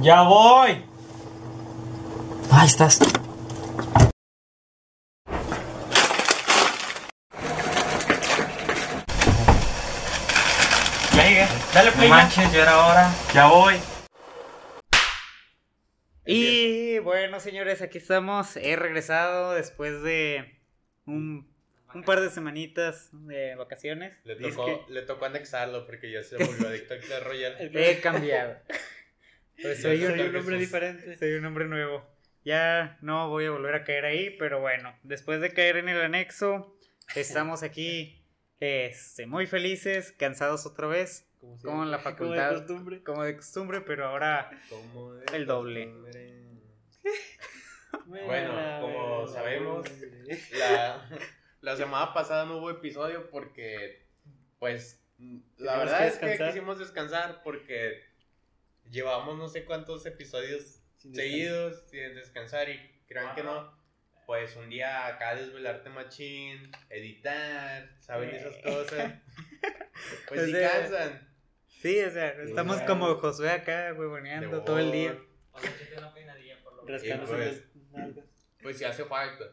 Ya voy. Ahí estás. Venga, dale play. No manches, ya era hora. Ya voy. Y bueno, señores, aquí estamos. He regresado después de un, un par de semanitas de vacaciones. Le tocó, le tocó anexarlo porque ya se volvió adicto al Clash Royale. He cambiado. Pues soy, un, soy un hombre diferente. Soy un hombre nuevo. Ya no voy a volver a caer ahí, pero bueno, después de caer en el anexo, estamos aquí este, muy felices, cansados otra vez, como en la facultad, costumbre. como de costumbre, pero ahora Como de El doble. costumbre. Bueno, como sabemos, la, la semana pasada no hubo episodio porque, pues, la verdad que es que quisimos descansar porque llevamos no sé cuántos episodios Sin seguidos sin descansar y crean que no. Pues un día acá desvelarte machín, editar, ¿saben esas cosas? Pues O sí sea, cansan. Sí, o sea, estamos Bueno. como Josué acá, huevoneando todo el día. Rascándose Y las pues- nalgas. Pues sí hace falta.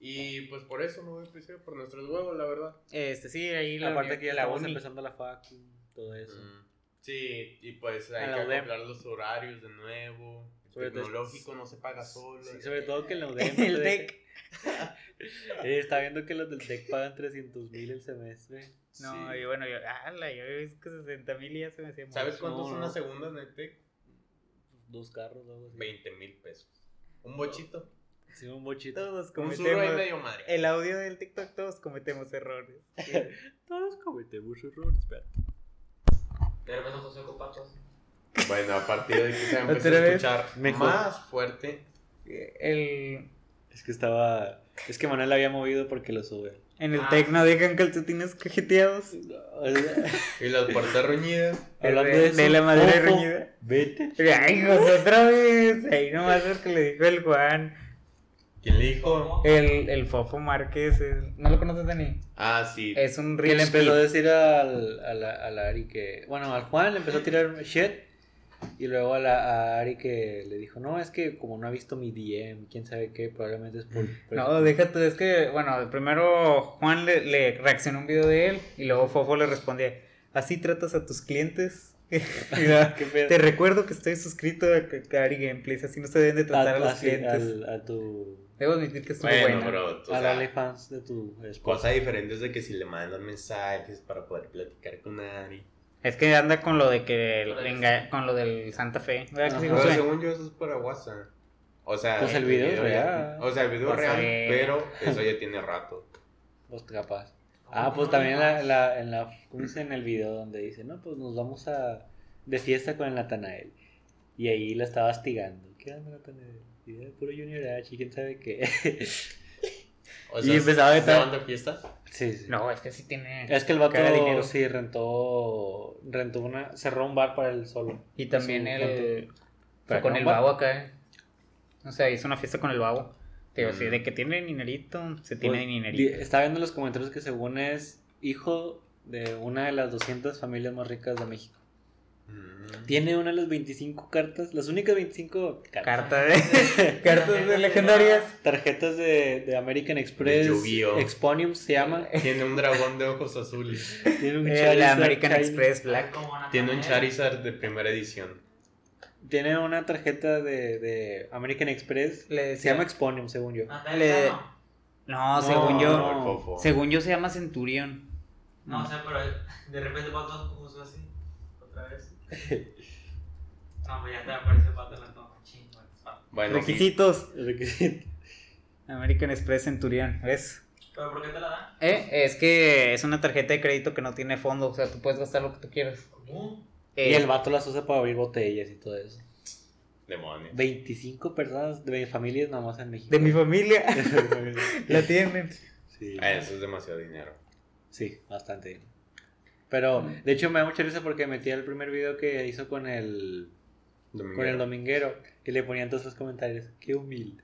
Y pues por eso no episodio, por nuestros huevos, la verdad. Este, sí, ahí la Aparte que ya la estamos uni. empezando la facu, todo eso. Mm, Sí, y pues hay A la que UDEM. acoplar los horarios de nuevo. Sobre todo- tecnológico no se paga solo. Sí, sobre todo que en la UDEM. El te TEC. deja- Eh, está viendo que los del TEC pagan 300 mil el semestre. No, Sí. y bueno, yo, ala, yo visto que 60 mil ya se me hacía ¿Sabes mucho. cuántos No, son no. las segundas en el TEC? Dos carros, algo así. 20 mil pesos. Un bochito. Sí, un bochito. Todos Un cometemos. medio madre. El audio del TikTok, todos cometemos errores. Todos cometemos errores, espérate. Bueno, a partir de que se empezó Otra a escuchar mejor. más fuerte. El, Es que estaba. Es que Manuel la había movido porque lo sube. en el TEC no dejan calcetines cajeteados. Y las puertas ruñidas. Hablando de, de eso, de la Fofo, reñida. Vete. Ay, José, otra vez. Ahí nomás porque le dijo el Juan. ¿Quién le dijo? El, el Fofo Márquez. el- ¿No lo conoces, Dani? Ah, sí. Es un Que rich le empezó a decir al, a la, a la Ari que. Bueno, al Juan le empezó a tirar shit. Y luego a la a Ari que le dijo: No, es que como no ha visto mi DM, quién sabe qué, probablemente es por. por- No, déjate, es que, bueno, primero Juan le, le reaccionó un video de él y luego Fofo le respondía, ¿así tratas a tus clientes? Te recuerdo que estoy suscrito a Kari Gameplays, así no se deben de tratar a, los así, clientes. al- a tu. Debo admitir que estuvo Bueno, buena. bro. O a sea, los OnlyFans de tu esposa. cosa diferente es de que si le mandan mensajes para poder platicar con Ari. Es que anda con lo de que el- enga- con lo del Santa Fe. ¿Verdad que sí, Ajá. Pero según yo, eso es para WhatsApp. O sea, Pues el video es ya- real. O sea, el video Pues real, sí. pero eso ya tiene rato. Pues capaz. Ah, pues también en la, en la, en la, ¿cómo dice en el video donde dice, no, pues nos vamos a, de fiesta con el Natanael. Y ahí la estaba hostigando. ¿Qué onda, Natanael? Y era puro Junior H, quién sabe qué. O Y empezaba a ¿se estar- fiesta? sí, sí. No, es que sí tiene... Es que el vato dinero. sí rentó, rentó una, cerró un bar para él solo. Y también el... ¿Para Fue con el babo acá. eh. O sea, hizo una fiesta con el babo. Digo, Mm. sí, de que tiene dinerito, se tiene Pues, dinerito. di- Estaba viendo los comentarios que según es hijo de una de las 200 familias más ricas de México. Mm. Tiene una de las 25 cartas, las únicas 25 cartas. Carta de... Cartas de legendarias. Tarjetas de, de American Express. Yu-Gi-Oh. Exponium se llama. Tiene un dragón de ojos azules. Tiene un El Charizard American Shiny. Express Black. Tiene un Charizard de primera edición. Tiene una tarjeta de, de American Express. Le Se llama Exponium, según yo. Le- No, según yo... No. Según yo se llama Centurion. No sé, pero de repente va todo confuso así. Otra vez. No, pues ya te aparece el pato en la toma. Chingo. Bueno, sí. Requisitos. Requisito. American Express Centurion, ¿ves? ¿Pero por qué te la dan? Eh, es que es una tarjeta de crédito que no tiene fondo, o sea, tú puedes gastar lo que tú quieras. ¿Cómo? Eh, Y el vato las usa para abrir botellas y todo eso. Demonios. 25 personas de mi familia nomás en México. de mi familia la tienen. Sí. Ah, eso es demasiado dinero. Sí, bastante bien. Pero, de hecho, me da mucha risa porque metí el primer video que hizo con el, con el dominguero y le ponían todos los comentarios. Qué humilde.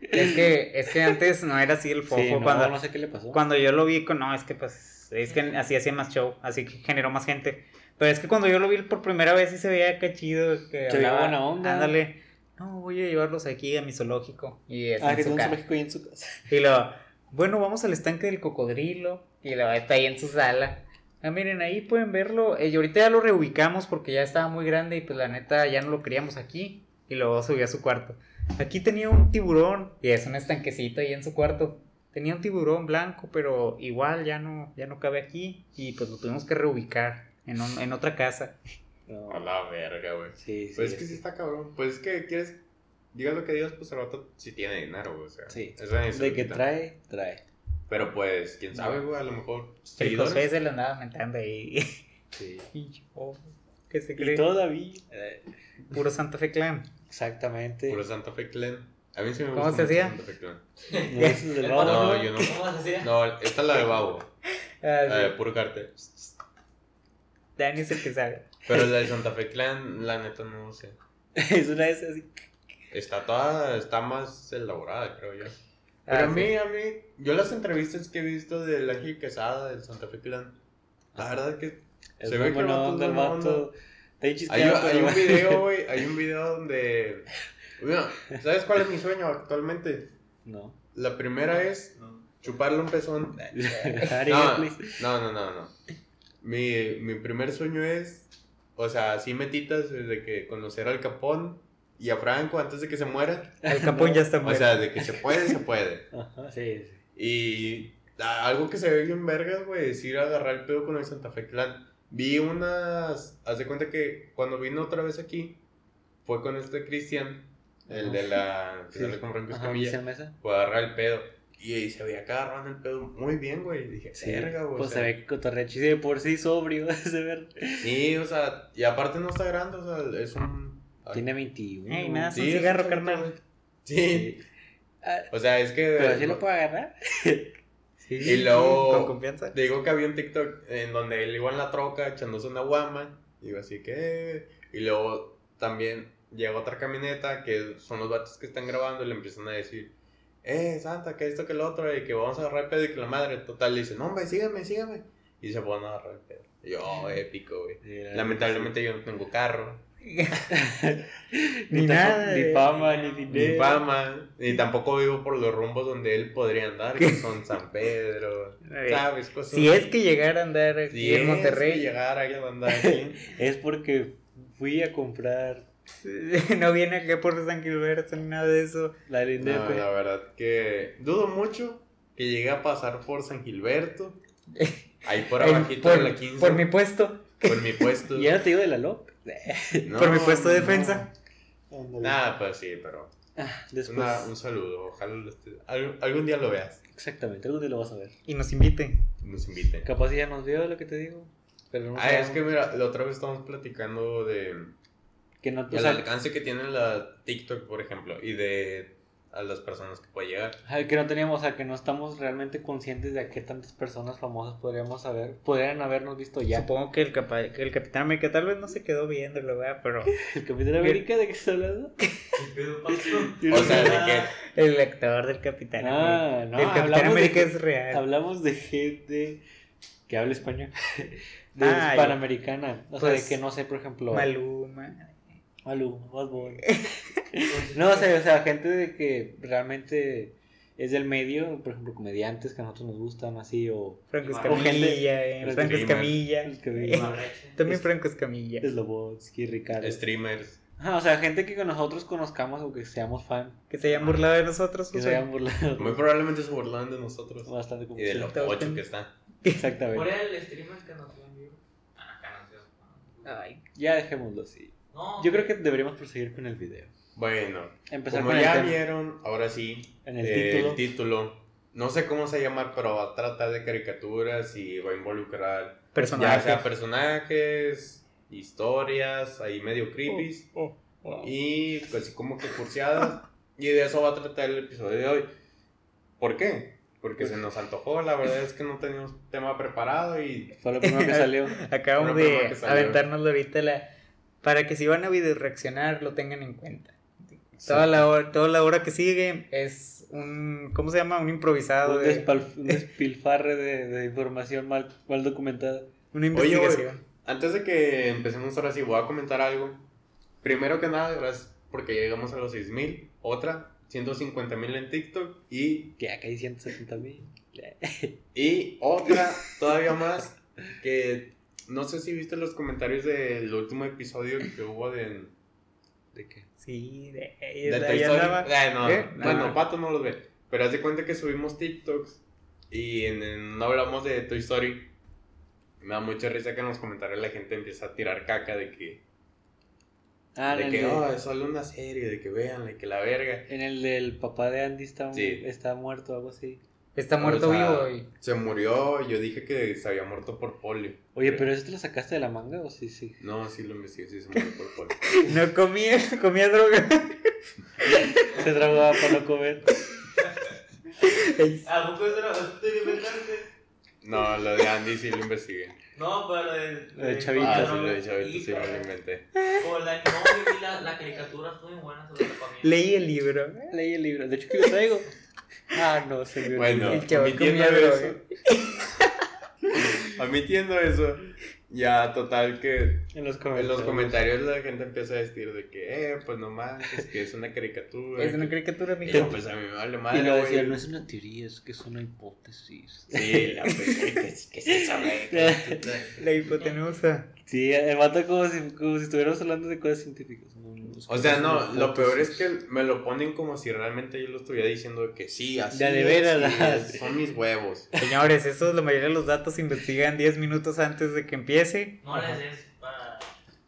Es que, es que antes no era así el fofo. Sí, no, cuando, no sé qué le pasó. cuando yo lo vi. No, es que pues. Es que así hacía más show. Así que generó más gente. Pero es que cuando yo lo vi por primera vez sí se veía que chido. Que Se hablaba, buena onda. Ándale. No, voy a llevarlos aquí a mi zoológico. Y es Ah, que tiene un zoológico ahí en su casa. Y luego, bueno, vamos al estanque del cocodrilo. Y luego está ahí en su sala. Ah, miren, ahí pueden verlo. Eh, y ahorita ya lo reubicamos porque ya estaba muy grande y pues la neta ya no lo queríamos aquí. Y luego subió a su cuarto. Aquí tenía un tiburón. Y es un estanquecito ahí en su cuarto. Tenía un tiburón blanco, pero igual ya no, ya no cabe aquí. Y pues lo tuvimos que reubicar en, un- en otra casa. No, A la verga, güey. sí, sí. Pues es que sí. está cabrón. Pues es que quieres. Digas lo que digas, pues el vato sí tiene dinero, güey. O sea, Sí. eso De que trae, trae. Pero pues, quién sabe, güey. A lo mejor. Seguidores. José se lo andaba mentando ahí. Sí. Pinche bobo, ¿Qué se Y cree? todavía. eh, Puro Santa Fe Clan. exactamente. Puro Santa Fe Clan. A mí sí me ¿Cómo gusta se mucho hacía? Santa Fe Clan. ¿No es el del El babo? No, yo no. ¿Cómo se hacía? No, esta es la de Babo. Ah, La de sí. puro cartel. Dani es el que sabe. Pero la de Santa Fe Clan, la neta no sé. es una de esas así. Está toda, está más elaborada, creo yo. Pero Ah, a mí, sí. a mí, yo las entrevistas que he visto del Ángel Quesada, del Santa Fe Clan, la verdad que Es se ve que es onda el buena vato. onda. Está ahí Hay, hay un video, güey, hay un video donde... Bueno, ¿sabes cuál es mi sueño actualmente? No. La primera es chuparle un pezón. No, no, no, no, no. Mi, mi primer sueño es, o sea, así metitas desde que conocer al Capón y a Franco antes de que se mueran. El capón ya está O muerto. sea, de que se puede, se puede. Ajá, sí, sí. Y a- algo que se ve bien vergas, güey, es ir a agarrar el pedo con el Santa Fe Clan. Vi unas, haz de cuenta que cuando vino otra vez aquí, fue con este Cristian, el de la, que Sí. sale con Franco Escamilla, Mesa. fue a agarrar el pedo. Y, se veía que agarraban el pedo muy bien, güey. Dije, Sí, verga, güey. Pues o se ve que de por sí sobrio ese ver. Sí, o sea, y aparte no está grande, o sea, es un... ay, Tiene 21. Ey, me das sí, un cigarro, carnal. Sí, Sí. Ah, o sea, es que... pero sí lo puedo agarrar. Sí, Y luego- Con confianza. Digo que había un TikTok en donde él iba en la troca echándose una guama. Digo así que. Y luego también llega otra camioneta que son los vatos que están grabando y le empiezan a decir: Eh, Santa, que esto, que lo otro, y que vamos a agarrar el pedo y que la madre total le dice: No, hombre, sígame, sígame. Y se ponen a agarrar el pedo. Y yo, oh, épico, güey. Sí, la- Lamentablemente yo no tengo carro, Ni Ni nada. Ni fama, ni dinero. ni fama, y tampoco vivo por los rumbos donde él podría andar, que son San Pedro, A ver, ¿sabes? Cosas Si es que llegara a andar aquí Si en es Monterrey, que llegar a andar aquí. Es porque fui a comprar no viene acá por San Gilberto ni nada de eso. la No, Lindepe. la verdad que dudo mucho que llegue a pasar por San Gilberto. Ahí por abajito por, de la 15. por mi puesto. por mi puesto. Y ya no te digo de la LOP. No, por mi puesto de no. defensa. Nada, pues sí, pero Después. una- un saludo. Ojalá lo algún, algún día lo veas. Exactamente, algún día lo vas a ver. Y nos invite. Nos inviten. Capaz ya nos vio lo que te digo. Pero no Ah, es que mira, la otra vez estábamos platicando de que no, o el sea, alcance que tiene la TikTok, por ejemplo, y de a las personas que puede llegar. que no teníamos, o sea, que no estamos realmente conscientes de a qué tantas personas famosas podríamos haber, podrían habernos visto ya. Supongo que el, capa- que el Capitán América tal vez no se quedó viéndolo, ¿verdad? Pero El Capitán América, ¿de qué estás hablando? O sea, de que el lector del Capitán Ah, América. no, el Capitán de América que- es real. Hablamos de gente que habla español. De Ah, hispanoamericana. O sea, pues, de que no sé, por ejemplo. Maluma. Bad Bunny. No, o sea, o sea, gente de que realmente es del medio, por ejemplo, comediantes que a nosotros nos gustan, así, o Franco Escamilla. eh, Franco. Escamilla. También Franco Escamilla. Slobodsky, Ricardo. streamers. Ajá, o sea, gente que nosotros conozcamos o que seamos fan, Que se hayan burlado de nosotros. que o se sea. hayan burlado. Muy probablemente se burlan de nosotros. Bastante como Y de lo Sí, ocho que está. ¿Cuál Exactamente. era el streamer que nos en vivo? Ah. Ay, Ya dejémoslo así. No. Yo creo que deberíamos proseguir con el video. Bueno, Empezar como con el ya tema. vieron, ahora sí, En el eh, título. el título, no sé cómo se llama, pero va a tratar de caricaturas y va a involucrar ya personaje. sea personajes, historias, ahí medio creepy Oh, oh. y pues así como que cursiadas. y de eso va a tratar el episodio de hoy. ¿Por qué? Porque se nos antojó, la verdad es que no teníamos tema preparado y Fue lo primero que salió. Acabamos Pero de primero que salió. aventárnoslo ahorita la... para que si van a video reaccionar lo tengan en cuenta. Toda la hora, toda la hora que sigue es un ¿cómo se llama? un improvisado un, de un despilfarre de, de información mal, mal documentada. una Oye, investigación. antes de que empecemos ahora sí, voy a comentar algo. Primero que nada, gracias porque llegamos a los 6000. Otra, 150 mil en TikTok. Y, Que acá hay 170 mil. y otra, todavía más, que no sé si viste los comentarios del último episodio que hubo de, ¿De qué? Sí, de, de ahí Toy Story. andaba. Eh, no, ¿Eh? Bueno, Ah. Pato no los ve. Pero haz de cuenta que subimos TikToks y en, en- no hablamos de Toy Story. Me da mucha risa que en los comentarios la gente empieza a tirar caca de que, Ah, en de el, que de- oh, es solo una serie, de que vean, de que la verga. en el del papá de Andy está, Sí. está muerto o algo así. Está muerto O sea, vivo y Se murió, yo dije que se había muerto por polio. Oye, pero eso te lo sacaste de la manga o sí, sí. No, sí lo investigué, sí se murió por polio. no comía, comía droga. Se drogaba para no comer. ¿A poco eso lo tú lo inventaste? No, lo de Andy sí lo investigué. No, pero lo de. Lo de Chavito. Ah, sí, no, lo de Chavito sí me lo inventé. La, no, y la, la caricatura estuvo muy buena, se lo recomiendo. Leí el libro. Leí el libro. De hecho, que lo traigo. Ah, no, se me Bueno, olvidó. El chaval admitiendo eso. Admitiendo eso, ya total que En los en comentarios. los comentarios la gente empieza a decir de que, eh, pues no manches, que es una caricatura. Es una caricatura, Y mijo. yo, pues a mí me vale Y madre, lo decía, güey. no es una teoría, es que es una hipótesis. Sí, la pues, ¿qué, es eso, güey? La hipotenusa. Sí, el vato como si, como si estuviéramos hablando de cosas científicas. Es O sea, es no, lo peor es que me lo ponen como si realmente yo lo estuviera diciendo que sí, así Ya de es, veras, es, son mis huevos. Señores, eso la mayoría de los datos se investigan 10 minutos antes de que empiece. No les des para.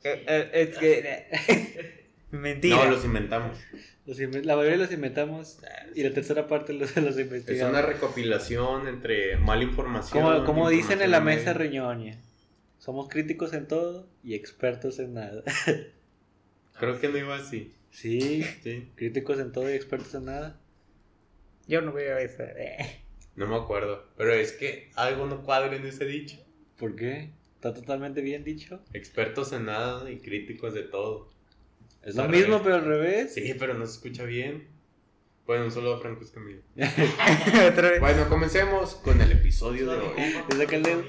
Eh, eh, es que. Mentira. No, los inventamos. Los la mayoría los inventamos y la tercera parte los, los Es investigamos. una recopilación entre mala información. Como, como dicen en la mesa media. Somos críticos en todo y expertos en nada. Creo que no iba así. Sí, Sí. críticos en todo y expertos en nada. Yo no veo eso. eh. No me acuerdo. Pero es que algo no cuadra en ese dicho. ¿Por qué? Está totalmente bien dicho. Expertos en nada y críticos de todo. Es lo Al mismo, revés. pero al revés. Sí, pero no se escucha bien. Bueno, un saludo a Franco vez. Bueno, comencemos con el episodio de hoy. Desde que el dedo.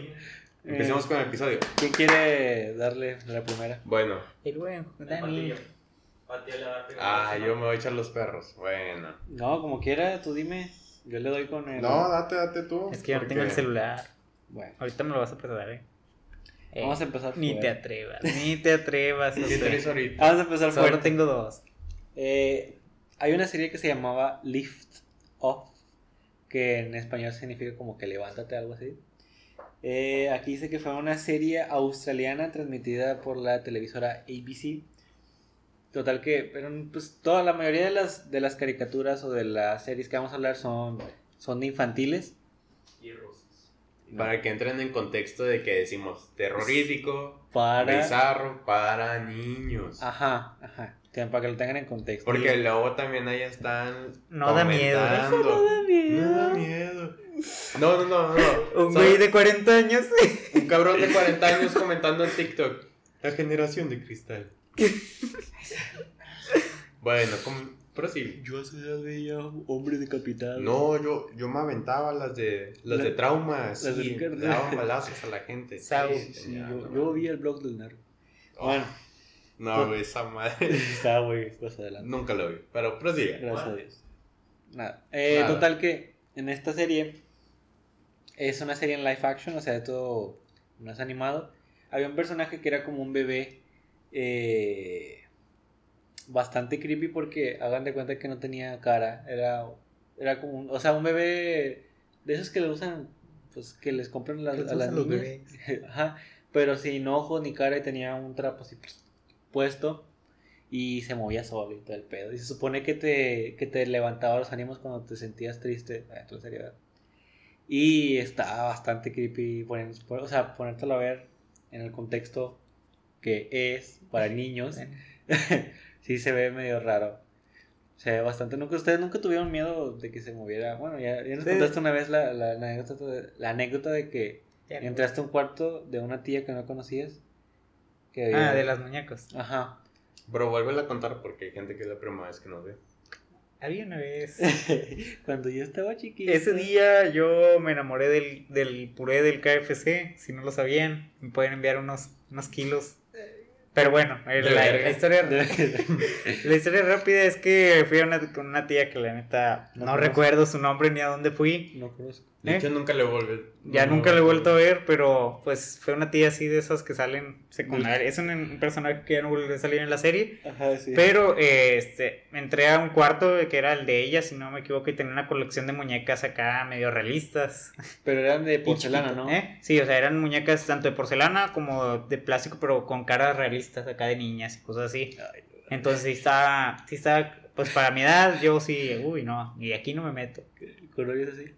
Empecemos Eh, con el episodio. ¿Quién quiere darle la primera? Bueno, El buen Dani. Ah, yo me voy a echar los perros. Bueno. No, como quiera, tú dime. Yo le doy con el. No, date, date tú. Es que yo no tengo el celular. Bueno, Ahorita me lo vas a prestar, eh. Eh, vamos a empezar Ni te fuerte. atrevas, ni te atrevas. ¿Qué traes ahorita? Vamos a empezar Solo fuerte. tengo dos. Eh, hay una serie que se llamaba Lift Off, que en español significa como que levántate, algo así. Eh, aquí dice que fue una serie australiana transmitida por la televisora ABC. Total que, pero pues toda la mayoría de las, de las caricaturas o de las series que vamos a hablar son, son de infantiles. Y rusas. Para que entren en contexto de que decimos terrorífico, Para... bizarro, para niños. Ajá, ajá. Para que lo tengan en contexto. Porque luego también ahí están. No da miedo. Eso no da miedo. No da miedo. No, no, no, no. Un güey de 40 años. Un cabrón de 40 años comentando en TikTok. La generación de cristal. bueno, como, prosigue. Yo a esa edad veía hombre decapitado. No, yo, yo me aventaba las de las de traumas. las de sí, Ricardo. daban balazos a la gente. Sí, Sí, yo, yo vi el blog del narco. Oh, Bueno, No, güey, esa madre. está güey, pues adelante. Nunca lo vi. Pero prosigue. Gracias a Dios. Nada. Eh, Nada. Total que en esta serie es una serie en live action, o sea, todo no es animado. Había un personaje que era como un bebé eh, bastante creepy porque hagan de cuenta que no tenía cara. Era, era como un, o sea, un bebé de esos que le usan, pues que les compran a las niñas. bebés. Ajá, pero sin ojos ni cara y tenía un trapo así pues, puesto y se movía solo y todo el pedo. Y se supone que te, que te levantaba los ánimos cuando te sentías triste, ah, en seriedad. Y está bastante creepy, poner, o sea, ponértelo a ver en el contexto que es para niños. sí se ve medio raro. Se ve bastante. ¿Nunca, ¿Ustedes nunca tuvieron miedo de que se moviera? Bueno, ya, ya nos Sí. contaste una vez la, la, la anécdota, de, la anécdota de que entraste a un cuarto de una tía que no conocías. Que Ah, de las muñecos. Ajá. Pero vuelve a contar porque hay gente que es la primera vez que nos ve. Había una vez. Cuando yo estaba chiquito. Ese día yo me enamoré del, del puré del KFC. Si no lo sabían, me pueden enviar unos, unos kilos. Pero bueno, la, historia, la historia rápida es que fui a una, con una tía que la neta No no, recuerdo su nombre ni a dónde fui. No conozco. De ¿Eh? hecho, nunca le volví. Ya no, nunca lo he vuelto a ver, pero pues fue una tía así de esas que salen secundaria. Es un, un personaje que ya no volvió a salir en la serie. Ajá, sí. Pero eh, este, entré a un cuarto que era el de ella, si no me equivoco, y tenía una colección de muñecas acá medio realistas. Pero eran de porcelana, ¿no? ¿eh? Sí, o sea, eran muñecas tanto de porcelana como de plástico, pero con caras realistas acá de niñas y cosas así. Ay, Entonces sí estaba, sí estaba, pues para mi edad yo sí, uy, no, y aquí no me meto. Así.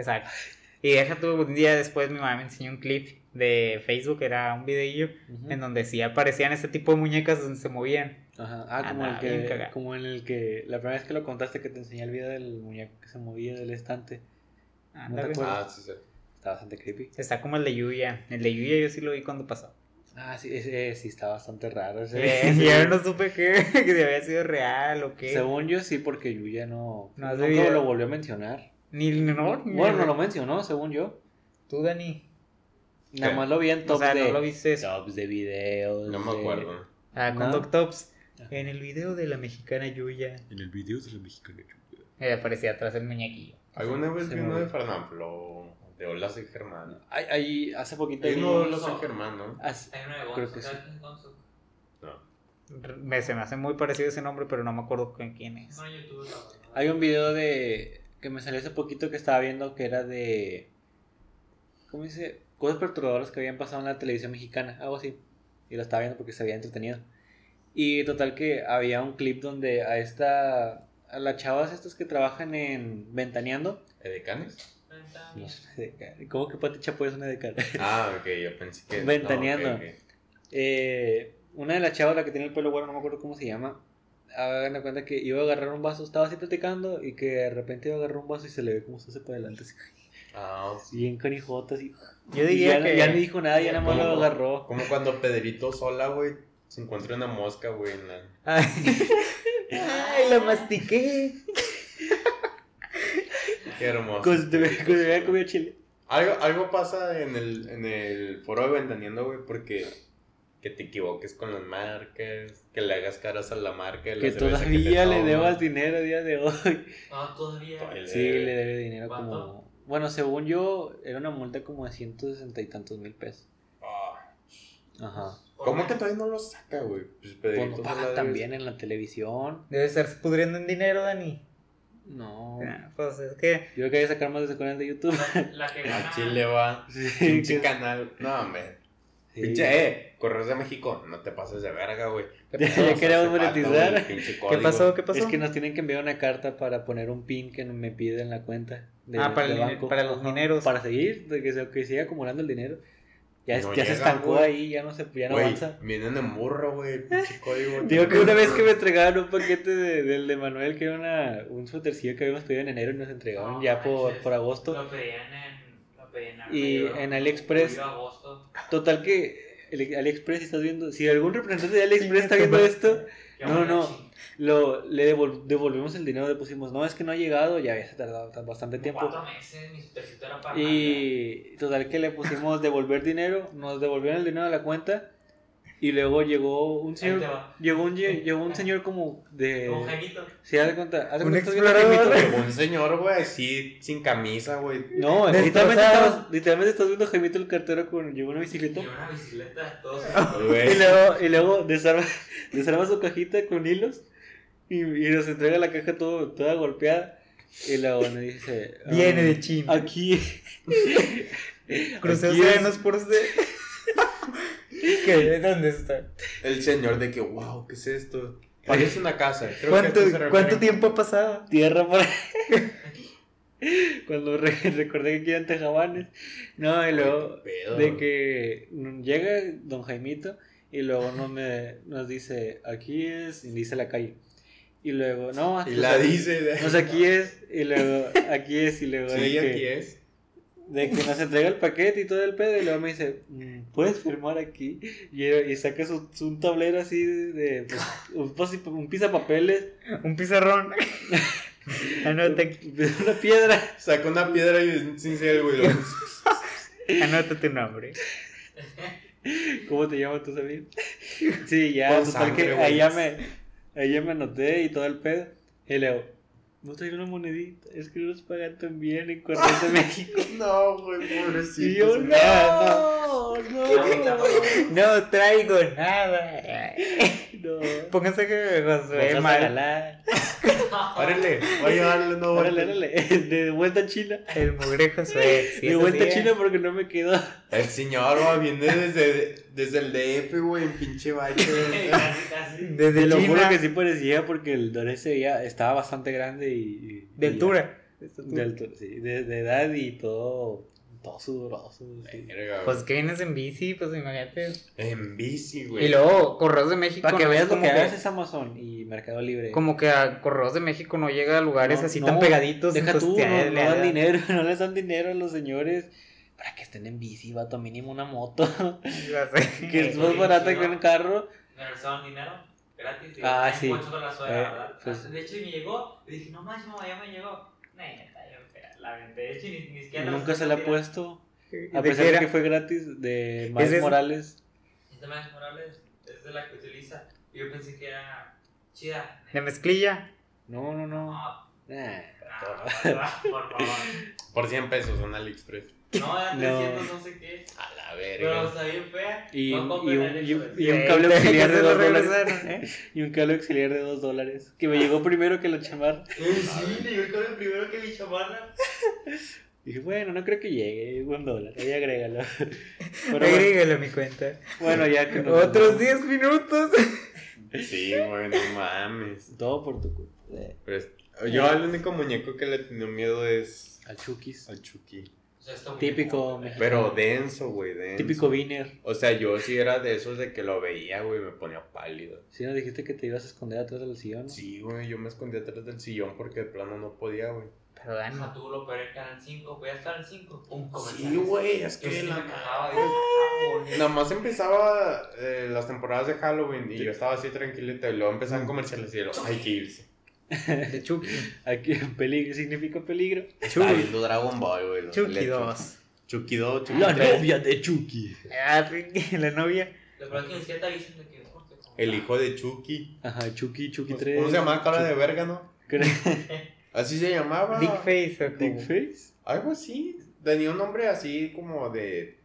Exacto. Y deja tú, un día después mi mamá me enseñó un clip de Facebook, era un videillo, en donde sí aparecían este tipo de muñecas donde se movían. Ajá. Ah, como, Andaba el que, como en el que. La primera vez que lo contaste que te enseñé el video del muñeco que se movía del estante. Ándale. acuerdas? Ah, sí, sí. Está bastante creepy. Está como el de Yuya. El de Yuya yo sí lo vi cuando pasó. Ah, sí, ese sí está bastante raro. ese. Eh, yo no supe que, que si había sido real o qué. Según yo sí, porque Yuya no. No nunca lo volvió a mencionar. Ni no, ni- Bueno, no lo mencionó, según yo. Tú, Dani. Nada ¿Qué? más lo vi en O tops sea, de. no lo viste. Tops de videos. No me de- acuerdo. Ah, con ¿No? Tops. En el video de la mexicana Yuya. En el video de la mexicana Yuya. Eh, aparecía atrás el muñequillo. ¿Alguna vez vi uno de Fernanfloo? De Hola, soy Germán. Ay, ay, hace poquito Hay uno de Hola, soy Germán, ¿no? hace- Hay uno de Creo que sí. No. Me, se me hace muy parecido ese nombre, pero no me acuerdo con quién es. No, YouTube, la verdad. Hay un video de. Que me salió hace poquito que estaba viendo que era de. ¿Cómo dice? Cosas perturbadoras que habían pasado en la televisión mexicana, algo así. Y lo estaba viendo porque se había entretenido. Y total que había un clip donde a esta. a las chavas estas que trabajan en Ventaneando. ¿Edecanes? No ¿Cómo que Pati Chapoy es una de cara? Ah, ok, yo pensé que. Ventaneando. no, ok, ok. Eh, una de las chavas, la que tiene el pelo bueno, no me acuerdo cómo se llama. Hagan de cuenta que iba a agarrar un vaso, estaba así platicando y que de repente iba a agarrar un vaso y se le ve como se hace para adelante. Así, Ah, sí. bien canijotas así. Yo Y diría ya, que. ya no dijo nada, ya nada más lo agarró. Como cuando Pedrito sola, güey, se encuentra una mosca, güey, en la... Ay, Ay, la mastiqué. Qué hermoso. Hubiera comido chile. Algo, algo pasa en el, en el foro de Ventaneando, güey, porque que te equivoques con las marcas, que le hagas caras a la marca. la Que todavía le tomas. debas dinero a día de hoy. No, todavía. Todavía. Sí, le debe dinero ¿Cuánto? como. Bueno, según yo, era una multa como de 160 y tantos mil pesos. Ah, Ajá. ¿Cómo que todavía no lo saca, güey? Pues Pues no pagan también en la televisión. Debe estar pudriendo en dinero, Dani. No. Ah, Pues es que. Yo quería sacar más de ese canal de YouTube. La, la que A gana. Chile va. Sí, Pinche que- canal. No, hombre. Sí. Pinche, eh. Correos de México, no te pases de verga, güey. ¿Qué Ya- queremos monetizar. güey, pinche ¿Qué pasó? ¿Qué pasó? Es que nos tienen que enviar una carta para poner un pin que me piden en la cuenta de, Ah, para de el- banco. para los dineros. Para seguir, de que se, que siga acumulando el dinero. Ya, No ya se llega, estancó güey. ahí, ya no se ya no Güey, avanza. vienen en burro, güey. Pinche código. Digo que una vez que me entregaron un paquete de- del de Manuel, que era una, un suétercillo que habíamos pedido en enero y nos entregaron No ya por, por agosto. Lo pedían en. Y en AliExpress. agosto. Total que el- AliExpress, si estás viendo, si algún representante de AliExpress está viendo esto, No, no. lo, le devol- devolvimos el dinero, le pusimos, no, es que no ha llegado, ya había tardado bastante como tiempo. Cuatro meses, mi era para. Y total que le pusimos devolver dinero, nos devolvieron el dinero a la cuenta y luego llegó un señor, va. llegó un, lle- llegó un señor como de... Un jaimito. Sí, haz de cuenta, haz de Un cuenta, estás explorador. Jaimito. Un señor, güey, así, sin camisa, güey. No, Destrozado. literalmente, estabas- literalmente estás viendo a Jaimito el cartero con llevó una bicicleta Y una bicicleta, todos. y Güey. luego, y luego desarma, desarma su cajita con hilos y, y nos entrega la caja todo, toda golpeada y luego nos dice... ah, Viene de China. Aquí... Crucé océanos por usted. ¿Qué? ¿Dónde está? El señor de que, wow, ¿qué es esto? Parece una casa. Creo que ¿Cuánto, refiere. ¿Cuánto tiempo ha pasado? tierra para cuando re- recordé que quedan tejabanes no y luego de que llega don Jaimito y luego no me nos dice aquí es y dice la calle y luego no Y la aquí- dice. de- no sé, aquí es y luego aquí es y luego Sí, que- aquí es. De que nos entrega el paquete y todo el pedo. Y luego me dice, "Mm, ¿puedes firmar aquí? Y, y saca su, su- un tablero así de. de, pues, un, posi- un pizapapeles. Un pizarrón. Anota, Una piedra. Saca una piedra y es sincero, güey. lo- anota tu nombre. ¿Cómo te llamas tú, Samir? Sí, ya, total sangre, que ya me, ahí ya me anoté y todo el pedo. Y leo, no traigo una monedita, es que no nos pagan tan bien en Correos de México. No, güey, pobrecito. Y yo, señor. no, no, No traigo nada. no. Pónganse que Josué mal. Órale, oye, órale, no. Órale, órale, de vuelta a China. El mugre Josué. Sí, de vuelta a China porque no me quedó. El señor, va, viene desde, desde el DF, güey, en pinche baile. Casi, casi. Desde Te lo juro que sí parecía porque el Doré se veía, estaba bastante grande y... y- De y- altura. De altura, sí, de, de edad y todo, todo sudoroso. sí. Pues que vienes en bici, pues imagínate. En bici, güey. Y luego, Correos de México. Para que no veas lo que hagas es Amazon y Mercado Libre. Como que a Correos de México no llega a lugares No, así no, tan pegaditos. Deja tú, no, dan da- dinero, no les dan dinero a los señores para que estén en bici, vato, mínimo una moto, Ya sé. que es más barata que un carro. Me regresaron dinero gratis. y Ah, sí. poncho con la suela, Eh, ¿verdad? pues- De hecho, y me llegó. Y dije, no manches, mamá, ya me llegó. Neta, yo espera, la vendé. De hecho, ni, ni siquiera la Nunca se la ha puesto, a ¿De pesar de que fue gratis, de Miles eso? Morales. Esta Miles Morales es de la que utiliza. Yo pensé que era chida. De mezclilla. No, no, no. No, Nah, no, por favor. Por 100 pesos en AliExpress. No, era No. 300, no sé qué. A la Pero verga. está bien fea. Y, no un, en y, un- AliExpress. y un Eh, cable auxiliar de se lo dos dólares. regresaron, ¿eh? Y un cable auxiliar de dos dólares. Que me llegó primero que la chamarra. Eh, sí, le llegó el primero que mi chamarra. Dije, bueno, no creo que llegue, un dólar, ahí agrégalo. Pero bueno, Agrégalo a mi cuenta. bueno, ya que nos- Otros 10 minutos. Sí, güey, no mames. Todo por tu culpa. Eh, Pero es- yo al único muñeco que le tenido miedo es Al Chukis. al Chucky. O sea, está muy Típico mexicano. Pero denso, güey, denso. Típico Viner. O sea, yo sí era de esos de que lo veía, güey, me ponía pálido. Si nos dijiste que te ibas a esconder atrás del sillón. Sí, güey, yo me escondía atrás del sillón porque de plano no podía, güey. Pero Dan, Deja tú lo peor en Canal 5. Voy a estar en 5. Un Sí, güey, es que sí la... ah. Nada más empezaba eh, las temporadas de Halloween y yo estaba así tranquilito y luego empezaban comerciales y yo, hay que irse. De Chucky. Aquí peligro significa peligro. Estaba viendo Dragon Ball, güey. Chucky helechos. 2. Chucky 2, Chucky La 3. novia de Chucky. Ah, sí, la novia. El hijo de Chucky. Ajá, Chucky, Chucky 3. ¿Cómo se llamaba? Cara de verga, ¿no? Así se llamaba. Big Face o Dick como- Face. Algo así. Tenía un nombre así como de...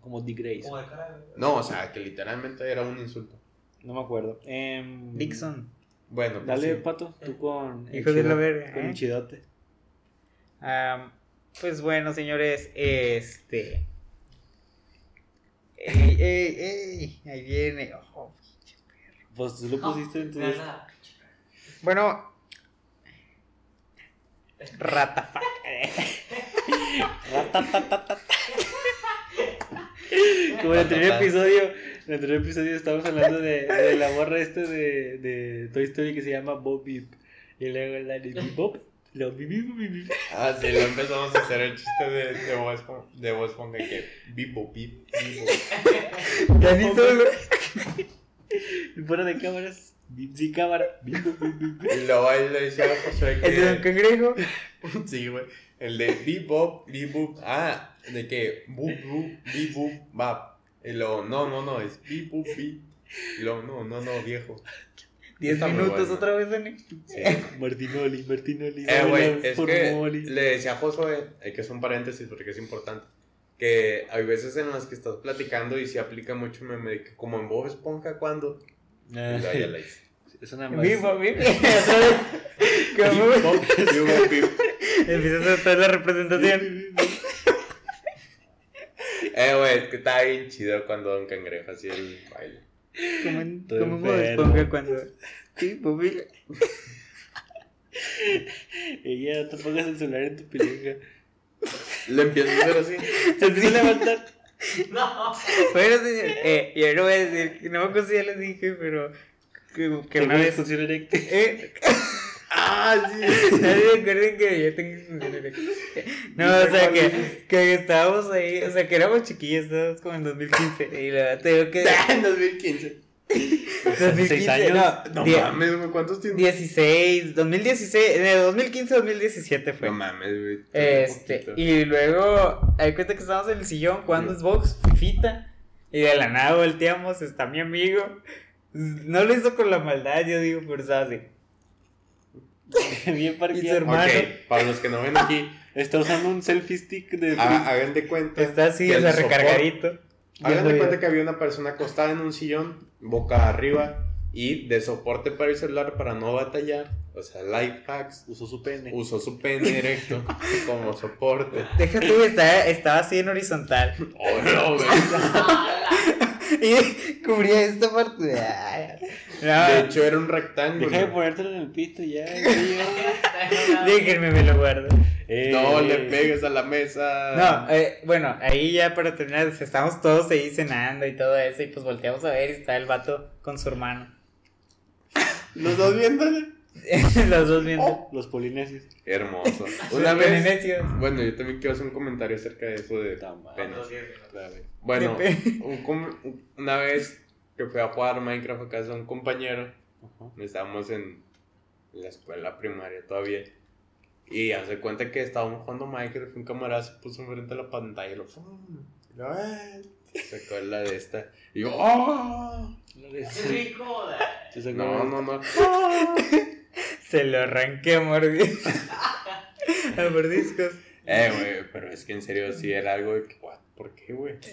Como Dick Grace. Como de cara de. No, o sea, que literalmente era un insulto. No me acuerdo. Em, Dixon. Bueno, pues Dale, sí. pato, tú con. el Hijo de la verga, Con ¿eh? el chidote. Am, pues bueno, señores, este. Ey, ey, ey, ahí viene. Oh, Pues tú lo pusiste en tu. No, nada. Bueno. Ratafa. Como en el anterior episodio, en el anterior episodio estábamos hablando de, de la borra este de, de Toy Story que se llama Bob Beep. Y luego la de Beep Bob, lo Beep Beep Beep Beep. Ah, sí, lo empezamos a hacer el chiste de, de Esponja, de Bob Esponja que vivo, vivo, vivo. Ya ni solo. Y fuera de cámaras, Beep sí cámara, Beep Beep. Y luego él le decía a Josué El de Don. Cangrejo. Sí, güey. El de bebop, bebop. Ah, de que bup, bup, bebop, bap. Y luego, no, no, no, es bebop, bip. Y luego, no, no, no, viejo. 10 Está muy minutos otra vez, Dani. Sí. Martinoli, Martinoli. Eh, güey, es que Moli. le decía a Josué, hay que hacer un paréntesis porque es importante, que hay veces en las que estás platicando y se aplica mucho meme como en Bob Esponja, ¿cuándo? Y Ah, ya la hice. es una más. Vivo, vivo. Otra vez. Bip. Empiezas a hacer la representación. Eh, güey, es que está bien chido cuando Don Cangrejo hacía el baile. Como en, como Bob cuando. Sí, pues mira. Ella, te pongas el celular en tu pilinga. Le empiezo a hacer así. Se empieza a levantar. No. Bueno, señor, eh, yo no voy a decir, que no me acuerdo si ya les dije, pero que, que una vez... Eh, Ah, sí. Recuerden que yo tengo. No, o sea que, que estábamos ahí, o sea que éramos chiquillos, estábamos como en 2015. Y luego te digo que. En 2015. 2015, Seis años. no, No die- mames, güey, ¿cuántos tienes? 16, 2016, de 2015 a 2017 fue. No mames, güey. Este, y luego, hay cuenta que estábamos en el sillón jugando Xbox, Fifita, y de la nada volteamos, está mi amigo. No lo hizo con la maldad, yo digo, pero estaba así. Bien parqueado. hermano. Para los que no ven aquí, Está usando un selfie stick de. haga- hagan de cuenta. Está así, o sea, recargadito. Hagan de cuenta que había una persona acostada en un sillón, boca arriba, y de soporte para el celular para no batallar. O sea, life hacks. Usó su pene. Usó su pene directo como soporte. Deja tú, estaba, estaba así en horizontal. Oh, no. Y cubría esta parte. Ay, De hecho, era un rectángulo. Deja de ponértelo en el pisto ya. déjenme, me lo guardo. Eh, No le pegues a la mesa. No, eh, bueno, ahí ya para terminar, estamos todos ahí cenando y todo eso, y pues volteamos a ver y está el vato con su hermano. Los dos viéndole. Los dos viendo. Los polinesios. Hermoso. Una vez. Bueno, yo también quiero hacer un comentario acerca de eso de sí, Bueno, De un com- una vez que fui a jugar Minecraft a casa de un compañero, Ajá. estábamos en la escuela primaria todavía. Y hace cuenta que estábamos jugando Minecraft, un camarada se puso enfrente de la pantalla y lo "Eh", sacó la de esta. Y yo, ¡oh! ¡Qué rico! No, no, no. Se lo arranqué a mordis- a mordiscos. Eh, güey, pero es que en serio sí era algo de que, "What? ¿por qué, güey?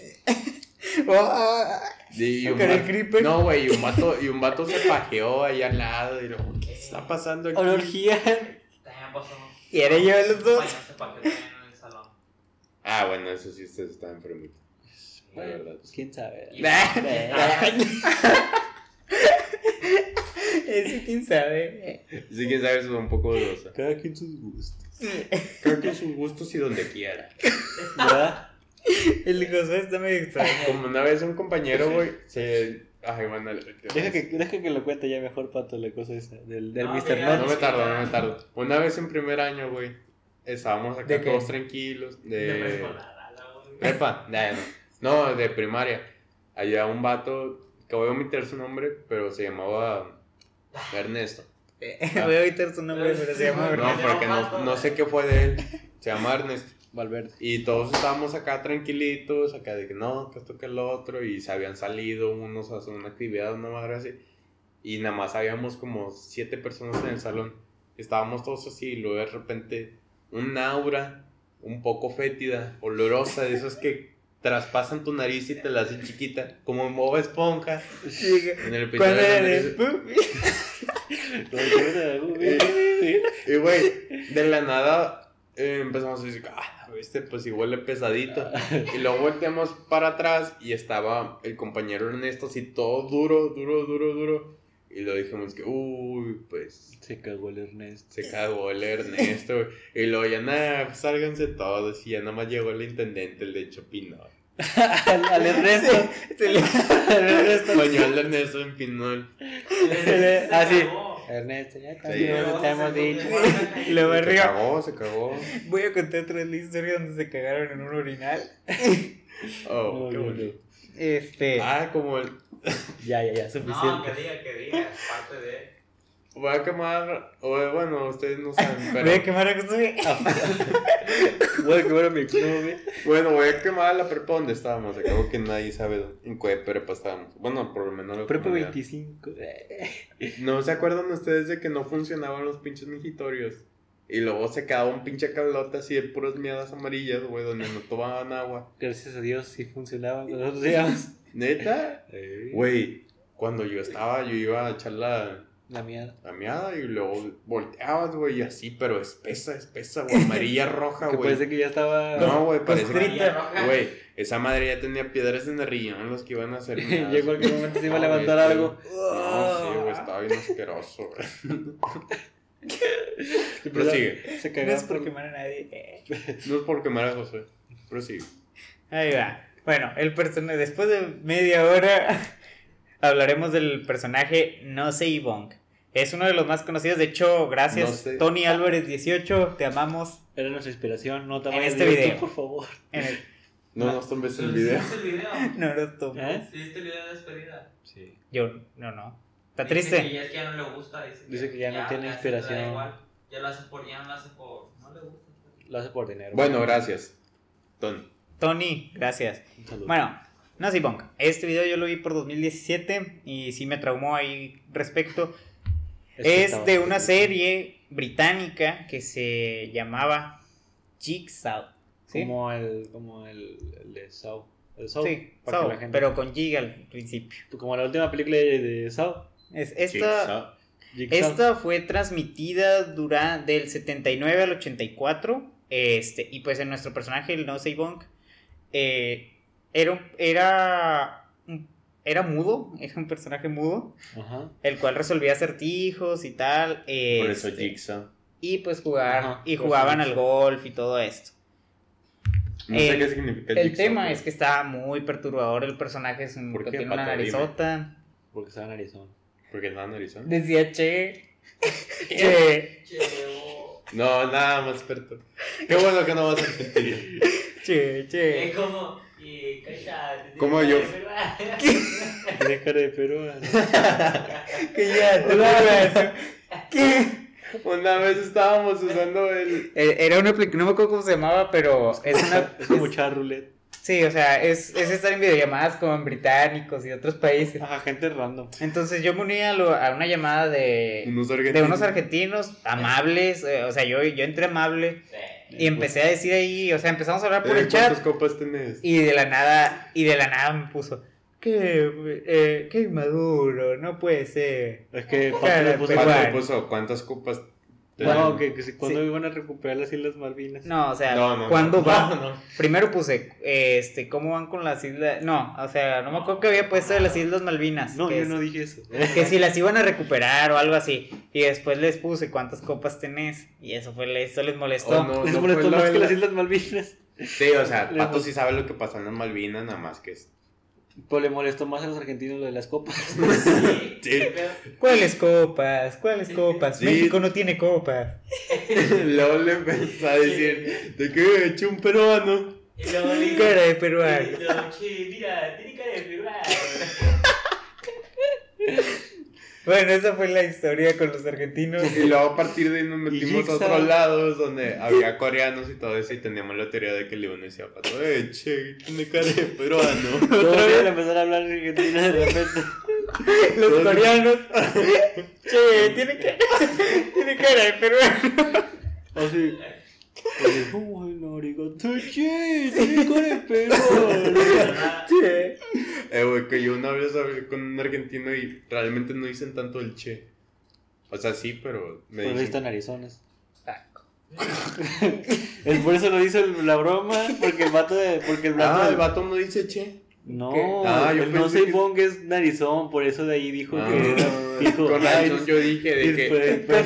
Oh, Y un vato-. No, güey, y un vato, y un vato se pajeó ahí al lado y luego, ¿qué está pasando aquí? Orgía. También pasó. Y era yo de los dos. En el salón. Ah, bueno, eso sí, usted está enfermito. La verdad. pues quién sabe. Ese quién sabe. Sí, quién sabe, eso es un poco dudosa. Cada quien sus gustos. Creo que sus gustos y donde quiera. ¿Verdad? El Josué está medio extraño. Como una vez un compañero, güey, se... Ay, bueno, Deja que, deja que lo cuente ya mejor, Pato, la cosa esa. Del, del No, Mr. No me tardo, no me tardo. Una vez en primer año, güey, estábamos acá ¿De qué? todos tranquilos. De De... preescolar. Prepa, no. No, de primaria. Había un vato, que voy a omitir su nombre, pero se llamaba Ernesto. Voy a evitar su nombre, pero se llama No, Ernesto. porque no, no sé qué fue de él. Se llama Ernesto. Valverde. Y todos estábamos acá tranquilitos, acá de que no, que esto que el otro, y se habían salido unos a hacer una actividad, una madre así. Y nada más habíamos como siete personas en el salón. Estábamos todos así, y luego de repente un aura un poco fétida, olorosa, de esos que traspasan tu nariz y te la hacen chiquita, como en Bob Esponja. En el episodio ¿Cuál de la era nariz. de Y güey, de la nada eh, empezamos a decir, ah, este pues sí huele pesadito. Y luego volteamos para atrás y estaba el compañero Ernesto así todo duro, duro, duro, duro. Y lo dijimos que, uy, pues Se cagó el Ernesto. se cagó el Ernesto. Y luego ya, nada, pues sálganse todos. Y ya nada más llegó el intendente, el de Chopinol. al, al Ernesto. Se le- al Ernesto. Al Ernesto en Pinol. Se ah, sí. Ernesto, ya Sí. cambió, te hemos dicho. Y luego Se cagó, se cagó. Voy a contar otra vez la historia donde se cagaron en un orinal. Oh, No, qué no, bonito. Este. Ah, como el, Ya, ya, ya, No, suficiente. que diga, que diga, es parte de. Voy a quemar, o bueno, ustedes no saben, Voy a pero quemar a Josué. Voy a quemar a mi exnovia. bueno, voy a quemar la prepa donde estábamos, acabo que nadie sabe en qué prepa estábamos. Bueno, por lo menos lo Prepa comunidad. 25. ¿No se acuerdan ustedes de que no funcionaban los pinches mijitorios? Y luego se quedaba un pinche cablote así de puras mierdas amarillas, güey, donde no tomaban agua. Gracias a Dios sí funcionaba cuando nosotros íbamos. ¿Neta? Güey, cuando yo estaba, yo iba a echar la, La mierda. la miada y luego volteabas, güey, y así, pero espesa, espesa, güey, amarilla, roja, Que güey. parece que ya estaba. No, güey, parece que... Güey, esa madre ya tenía piedras en el riñón los que iban a hacer miadas. Llegó en cualquier momento se iba a No, levantar güey, algo. No, sí, güey, estaba bien asqueroso, güey. Y Prosigue. Se No cagaba es por por quemar a nadie. Eh. No es por quemar a José. Prosigue. Ahí va. Bueno, el personaje. Después de media hora hablaremos del personaje No Sei Bong. Es uno de los más conocidos. De hecho, gracias, No sé. Tony Álvarez 18. Te amamos. Era nuestra inspiración, no te En este video. por favor. En el... No nos tomes el ¿Sí video. viste el video? No, no estuvo. ¿Eh? ¿Sí viste el video de despedida? Sí. Yo, no, no. Está Dice triste. que ya, es que ya no le gusta. Dice, Dice que ya no tiene inspiración. igual. Ya lo hace por. Ya no lo hace por. No le gusta. Lo hace por dinero. Bueno, gracias. Tony. Tony, gracias. Un saludo. Bueno, no sé, Punk. Este video yo lo vi por 2017 y sí me traumó ahí respecto. Es de una serie británica que se llamaba Jigsaw. ¿Sí? Como el, como el, el de Saw. El Saw. Sí, para Saw, que la gente- pero con Jig al principio. Como la última película de, de Saw. Es, esta, Jigsaw. esta fue transmitida durante del 79 al 84. Este, y pues en nuestro personaje, el No Say Bunk, eh, era, un- era, era mudo, era un personaje mudo, Ajá. el cual resolvía acertijos y tal. Por eso este, Jigsaw. Y pues jugar, Ajá, y jugaban al golf y todo esto. No sé el- qué significa El Jigsaw, tema pero- es que está muy perturbador el personaje, es un, ¿Por qué, tiene una? Dime. Porque estaba en Arizona. Porque nada, narizón. Decía che. che. Che, No, nada más experto. Qué bueno que no vas a repetir. Che, che. Es como. Y cállate. Como yo. Tiene cara de peruano. Que ya, te ¿Qué? Una vez estábamos usando el. Eh, Era una aplicación, no me acuerdo cómo se llamaba, pero es una. Es como echar roulette. Sí, o sea, es, es estar en videollamadas con británicos y otros países. Ajá, gente random. Entonces yo me uní a, lo- a una llamada de, Unos de argentinos. unos argentinos amables, eh, o sea, yo, yo entré amable y empecé a decir ahí, o sea, empezamos a hablar por Eh, el chat ¿Cuántas copas tenés? y de la nada, y de la nada me puso, qué, eh, qué inmaduro, no puede ser. Es que Cara, le le puso, ¿cuántas copas No, que, que si- cuando Sí. iban a recuperar las Islas Malvinas. No, o sea, No, no, ¿cuándo no. va? No, no. Primero puse, este, ¿cómo van con las islas? No, o sea, no me acuerdo que había puesto de las Islas Malvinas. No, que yo es- no dije eso. Que si las iban a recuperar o algo así. Y después les puse cuántas copas tenés. Y eso fue, eso les molestó. Oh, no, Les no molestó más de que la- las Islas Malvinas. Sí, o sea, Pato sí sabe lo que pasó en las Malvinas, nada más que es. Pues le molestó más a los argentinos lo de las copas. Sí. ¿Cuáles copas? ¿Cuáles copas? Sí. México no tiene copas. Luego le empezó a decir, ¿de qué he hecho un peruano? Y luego le dice, Cara de peruano. y luego, Che, mira, tiene cara de peruano. Bueno, esa fue la historia con los argentinos. Y luego a partir de ahí nos metimos a otros lados donde había coreanos y todo eso y teníamos la teoría de que le iban a decir a Pato, eh, che, tiene cara de peruano. Otra vez empezaron a hablar argentino de repente. Los coreanos. che, tiene cara, tiene cara de peruano. Así. Che. Eh, güey, que yo una vez hablé con un argentino y realmente no dicen tanto el che. O sea, sí, pero me Por eso dicen... están Arizonas. Es por eso lo hizo el- la broma, porque el vato de. Porque el vato Ah, de- el vato no dice che. No, ¿Qué? Ah, yo el no pensé sé que- bong es narizón, por eso de ahí dijo Ah, que era. Dijo, con "Ay, razón yo dije de que... fue- fue-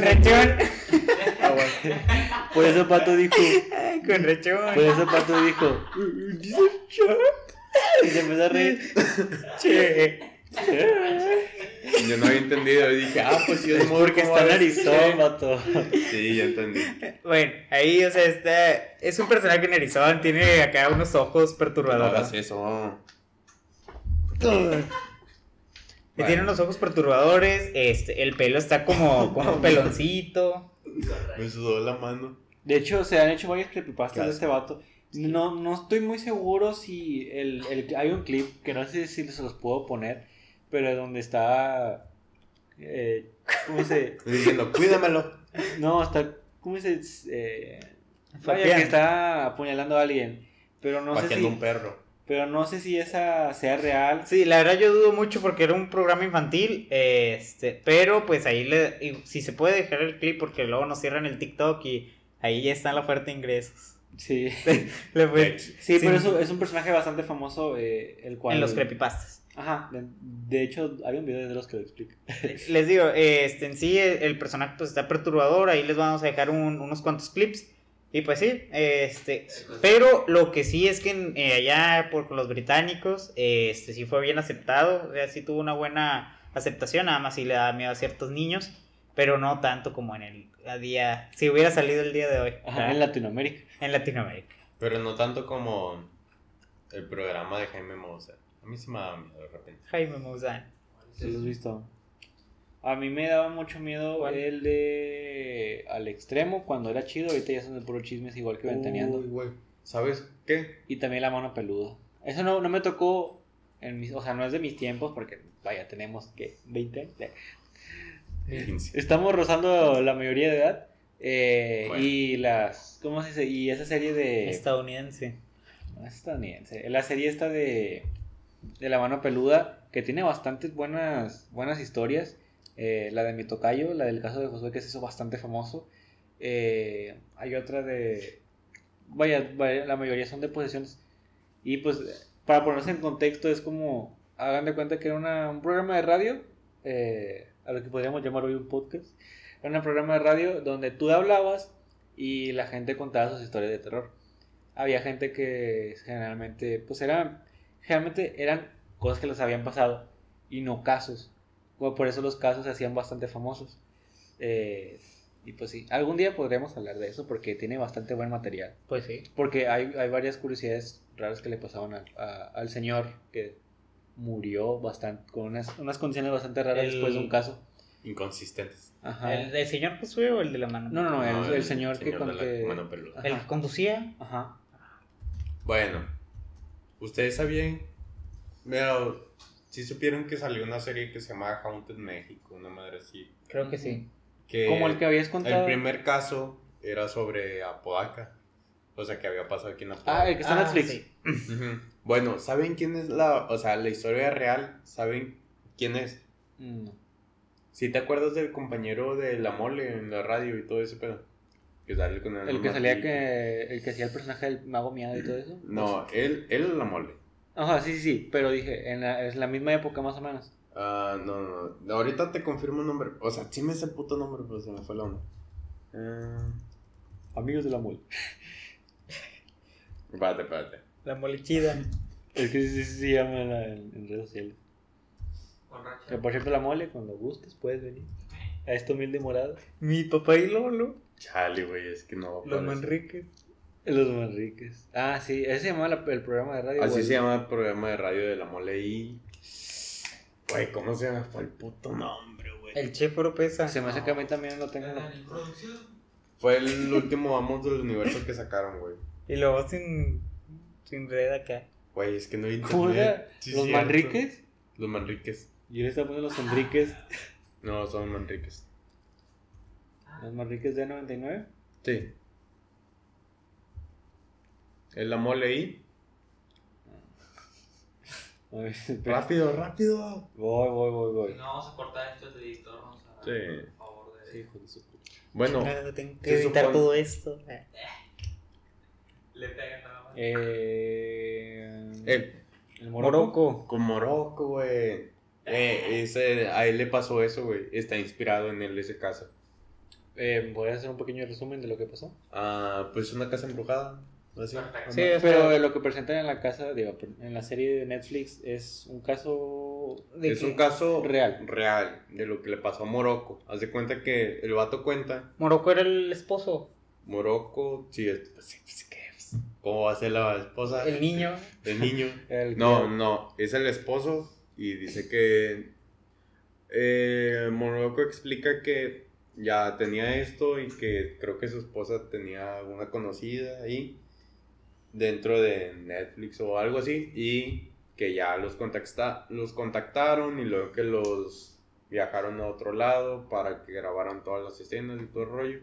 Por eso Pato dijo. Ay, Con rechón. Por eso Pato dijo. "Dice che". Y se empezó a reír. Che. Yo no había entendido y dije, ah, pues sí, es muy Porque está narizón, vato. Sí, ya entendí. Bueno, ahí, o sea, está. Es un personaje narizón, tiene acá unos ojos No perturbadores. hagas eso. Y Tiene unos ojos perturbadores, este, el pelo está como, como un peloncito. Me sudó la mano. De hecho, se han hecho varias creepypastas de este vato. No, no estoy muy seguro si el, el- hay un clip que no sé si se los puedo poner, pero donde está. Eh, ¿Cómo se.? Diciendo, cuídamelo. No, está. ¿Cómo se.? Eh, vaya, que está apuñalando a alguien. Pero no sé si. un perro. Pero no sé si esa sea real. Sí, la verdad yo dudo mucho porque era un programa infantil, este, pero pues ahí le, y si se puede dejar el clip porque luego nos cierran el TikTok y ahí ya está la oferta de ingresos. Sí. Le. Sí, Sí. pero eso es un personaje bastante famoso, eh, el cual... en los creepypastas. Ajá, de, de hecho hay un video de los que lo explica. Les digo, este, en sí el, el personaje pues está perturbador, ahí les vamos a dejar un- unos cuantos clips. Y pues sí, este, pero lo que sí es que eh, allá por con los británicos, este, sí fue bien aceptado, o sea, sí tuvo una buena aceptación, nada más sí le da miedo a ciertos niños. pero no tanto como en el a día, si hubiera salido el día de hoy, Ajá, en Latinoamérica. en Latinoamérica. Pero no tanto como el programa de Jaime Moussa. A mí se me da miedo de repente. Jaime Maussan. ¿Sí lo has visto? A mí me daba mucho miedo ¿Cuál? el de Al Extremo cuando era chido. Ahorita ya son de puro chismes igual que Ventaneando. Uy, güey. ¿Sabes qué? Y también La Mano Peluda. Eso no, no me tocó. En mis, o sea, no es de mis tiempos porque, vaya, tenemos que 20 años. Estamos rozando la mayoría de edad. eh, Bueno. Y las. ¿Cómo se dice? Y esa serie de. Estadounidense. No es estadounidense. La serie esta de, de La Mano Peluda, que tiene bastantes buenas, buenas historias. Eh, la de mi tocayo, la del caso de Josué, que se hizo bastante famoso. Eh, hay otra de. Vaya, vaya, la mayoría son de posesiones. Y pues, para ponerse en contexto, es como. Hagan de cuenta que era una- un programa de radio. eh, a lo que podríamos llamar hoy un podcast. Era un programa de radio donde tú hablabas y la gente contaba sus historias de terror había gente que generalmente, pues eran, generalmente eran cosas que les habían pasado y no casos. Bueno, por eso los casos se hacían bastante famosos. Eh, y pues sí, algún día podremos hablar de eso porque tiene bastante buen material. Pues sí. Porque hay, hay varias curiosidades raras que le pasaban a- a- al señor que murió bastante, con unas, unas condiciones bastante raras El- después de un caso. Inconsistentes. Ajá. ¿El del señor Josué o el de la mano? No, no, no, el, el señor, que de con la que- mano peluda. Ajá. ¿El que conducía? Ajá. Bueno, ¿ustedes sabían? Pero, si supieron que salió una serie que se llama Haunted México, una madre así. Creo que sí. Que Como el que habías contado. El primer caso era sobre Apodaca. O sea, que había pasado aquí en Apodaca. Ah, el que está en Ah, Netflix. sí. Bueno, ¿saben quién es la, o sea, la historia real? ¿Saben quién es? Mm, Si te acuerdas del compañero de la mole en la radio y todo ese pedo. Que sale con el, El que salía que. El que hacía el personaje del mago miado y todo eso. No, él, él es la mole. Ajá, sí, sí, sí. Pero dije, en la, es la misma época más o menos. Ah, no, no, no. Ahorita te confirmo el nombre. O sea, sí me sé el puto nombre, pero se me fue la onda. Ah, Amigos de la mole. espérate, espérate. La molichida. Es que sí, sí se llama en, la- en- en redes sociales. Racha. por cierto, la mole, cuando gustes, puedes venir. A esta humilde morada. Mi papá y Lolo. Chale, güey, es que no. Los aparece. Manriques. Los Manriques. Ah, sí, ese se llamaba la- el programa de radio. Así güey. se llama el programa de radio de la mole y. Güey, ¿cómo se llama? Fue el puto nombre, güey. El chef Oropesa. Se me hace que a mí también lo tengo. Producción. Fue el último Vamos del Universo que sacaron, güey. Y luego sin, sin red acá. Güey, es que no hay ¿Cómo internet. era? Sí, ¿Los cierto. Manriques? Los Manriques. Yo le estaba poniendo los Enriques. No, son Manriques. Los Manriques de 99. Sí. Es la mole. Rápido, rápido. Voy, voy, voy, voy. No vamos a cortar esto de editor, vamos a. Sí. Por favor, de. Sí, hijo de su puta. Bueno, tengo que supone- todo esto. Le pegan nada más. Eh, el, el Morocco. con Morocco, güey. Eh, ese, a él le pasó eso, güey. Está inspirado en él ese caso. Eh, ¿Podrías hacer un pequeño resumen de lo que pasó? Ah, pues una casa embrujada. Así. Sí, es- Pero lo que presentan en la casa, digo, en la serie de Netflix es un caso ¿De es qué? un caso Real. real de lo que le pasó a Morocco. Haz de cuenta que el vato cuenta. Morocco era el esposo. Morocco, sí, es, pues, sí, ¿qué? ¿cómo va a ser la esposa? El niño. El niño. El No, que- no, es el esposo y dice que eh, Morocco explica que ya tenía esto y que creo que su esposa tenía una conocida ahí dentro de Netflix o algo así y que ya los, contacta, los contactaron y luego que los viajaron a otro lado para que grabaran todas las escenas y todo el rollo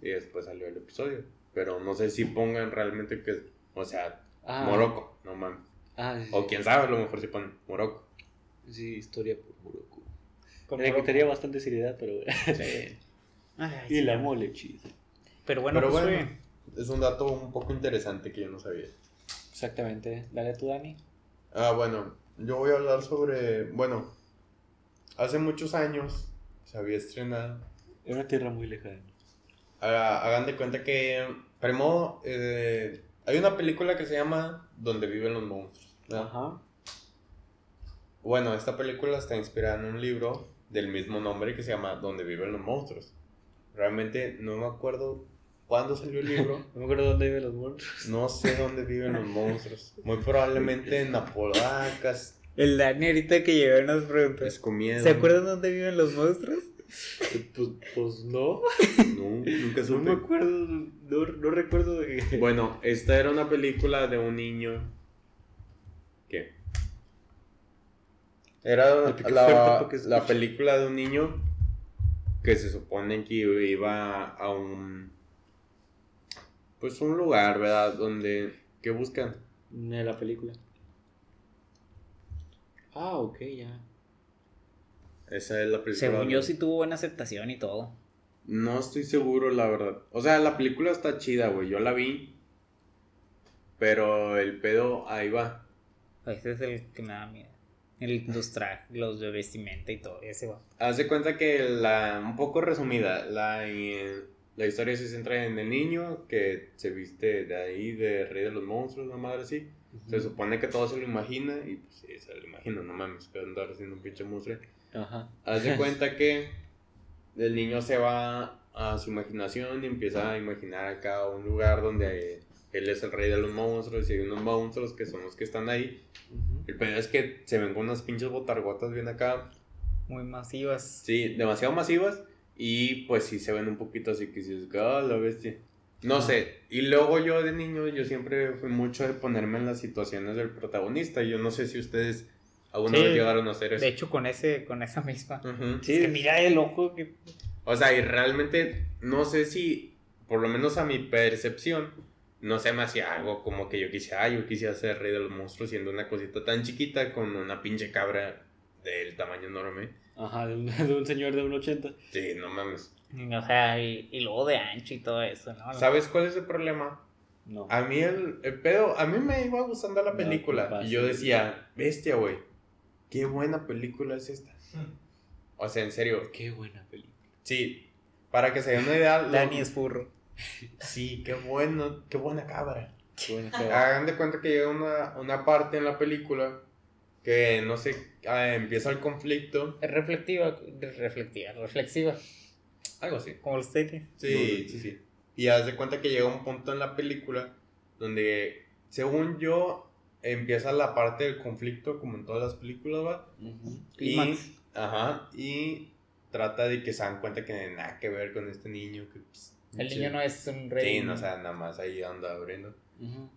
y después salió el episodio. Pero no sé si pongan realmente que, o sea, Ah, Morocco, no mames. Ah, sí, O quién sabe, a lo mejor se ponen Morocco. Sí, historia por Morocco. con Le quitaría bastante seriedad, pero. Sí. Ay, y sí. la mole, chido. Pero bueno, Pero pues bueno, es un dato un poco interesante que yo no sabía. Exactamente. Dale tú, Dani. Ah, bueno, yo voy a hablar sobre, bueno, hace muchos años se había estrenado. Es una tierra muy lejana. Haga- Hagan de cuenta que, primero, eh, hay una película que se llama Donde viven los monstruos. Ajá. Bueno, esta película está inspirada en un libro del mismo nombre que se llama Donde viven los monstruos. Realmente no me acuerdo cuándo salió el libro. No me acuerdo dónde viven los monstruos. No sé dónde viven los monstruos. Muy probablemente en Apolacas, El Dani ahorita que llegó nos preguntó. Escomiendo. ¿Se acuerdan dónde viven los monstruos? Pues, pues no. No, nunca No supe. me acuerdo. No, no recuerdo de qué. Bueno, esta era una película de un niño. ¿Qué? Era la, la escucha. película de un niño que se supone que iba a un. Pues un lugar, ¿verdad? Donde. ¿Qué buscan? De la película. Ah, ok, ya. Esa es la película. Según yo sí tuvo buena aceptación y todo. No estoy seguro, la verdad. O sea, la película está chida, güey. Yo la vi. Pero el pedo ahí va. Ese es el que me da miedo. El, los trajes, los de vestimenta y todo. Ese va. Haz de cuenta que la, un poco resumida, la, eh, la historia se centra en el niño que se viste de ahí, de rey de los monstruos, una madre así. Se supone que todo se lo imagina y pues sí, se lo imagina, no mames, que andar haciendo un pinche monstruo. Ajá. Haz de cuenta que el niño se va a su imaginación y empieza a imaginar acá un lugar donde él es el rey de los monstruos y hay unos monstruos que son los que están ahí. Ujú. El pedo es que se ven con unas pinches botargotas bien acá, Muy masivas. Sí, demasiado masivas y pues sí se ven un poquito así que dices, ah, la bestia. No sé, y luego yo de niño, yo siempre fui mucho de ponerme en las situaciones del protagonista. Yo no sé si ustedes alguna Sí. vez llegaron a hacer eso. De hecho, con ese, con esa misma. Es que mira el ojo que. O sea, y realmente no sé si, por lo menos a mi percepción, no se me hacía algo como que yo quisiera, ah, yo quisiera ser rey de los monstruos siendo una cosita tan chiquita con una pinche cabra del tamaño enorme. Ajá, de un, de un señor de un 80. Sí, no mames. O sea, y, y luego de ancho y todo eso, ¿no? ¿Sabes cuál es el problema? No. A mí el, el pedo, a mí me iba gustando la película. y yo decía, bestia, güey. Qué buena película es esta. O sea, en serio. Qué buena película. Sí. Para que se den una idea. Dani es furro. Sí, qué bueno, qué buena cabra. Qué buena película. Hagan de cuenta que llega una, una parte en la película que no sé, ah, empieza el conflicto. Es reflectiva, reflectiva, reflexiva, Algo así. como los tenis. Sí, sí, sí. Y haz de cuenta que llega un punto en la película donde, según yo, empieza la parte del conflicto, como en todas las películas, ¿va? Ujú. Y, Clímax. ajá, y trata de que se dan cuenta que no tiene nada que ver con este niño. Que, pues, El sí. niño no es un rey. Sí, no, o sea, nada más ahí anda abriendo. Ujú.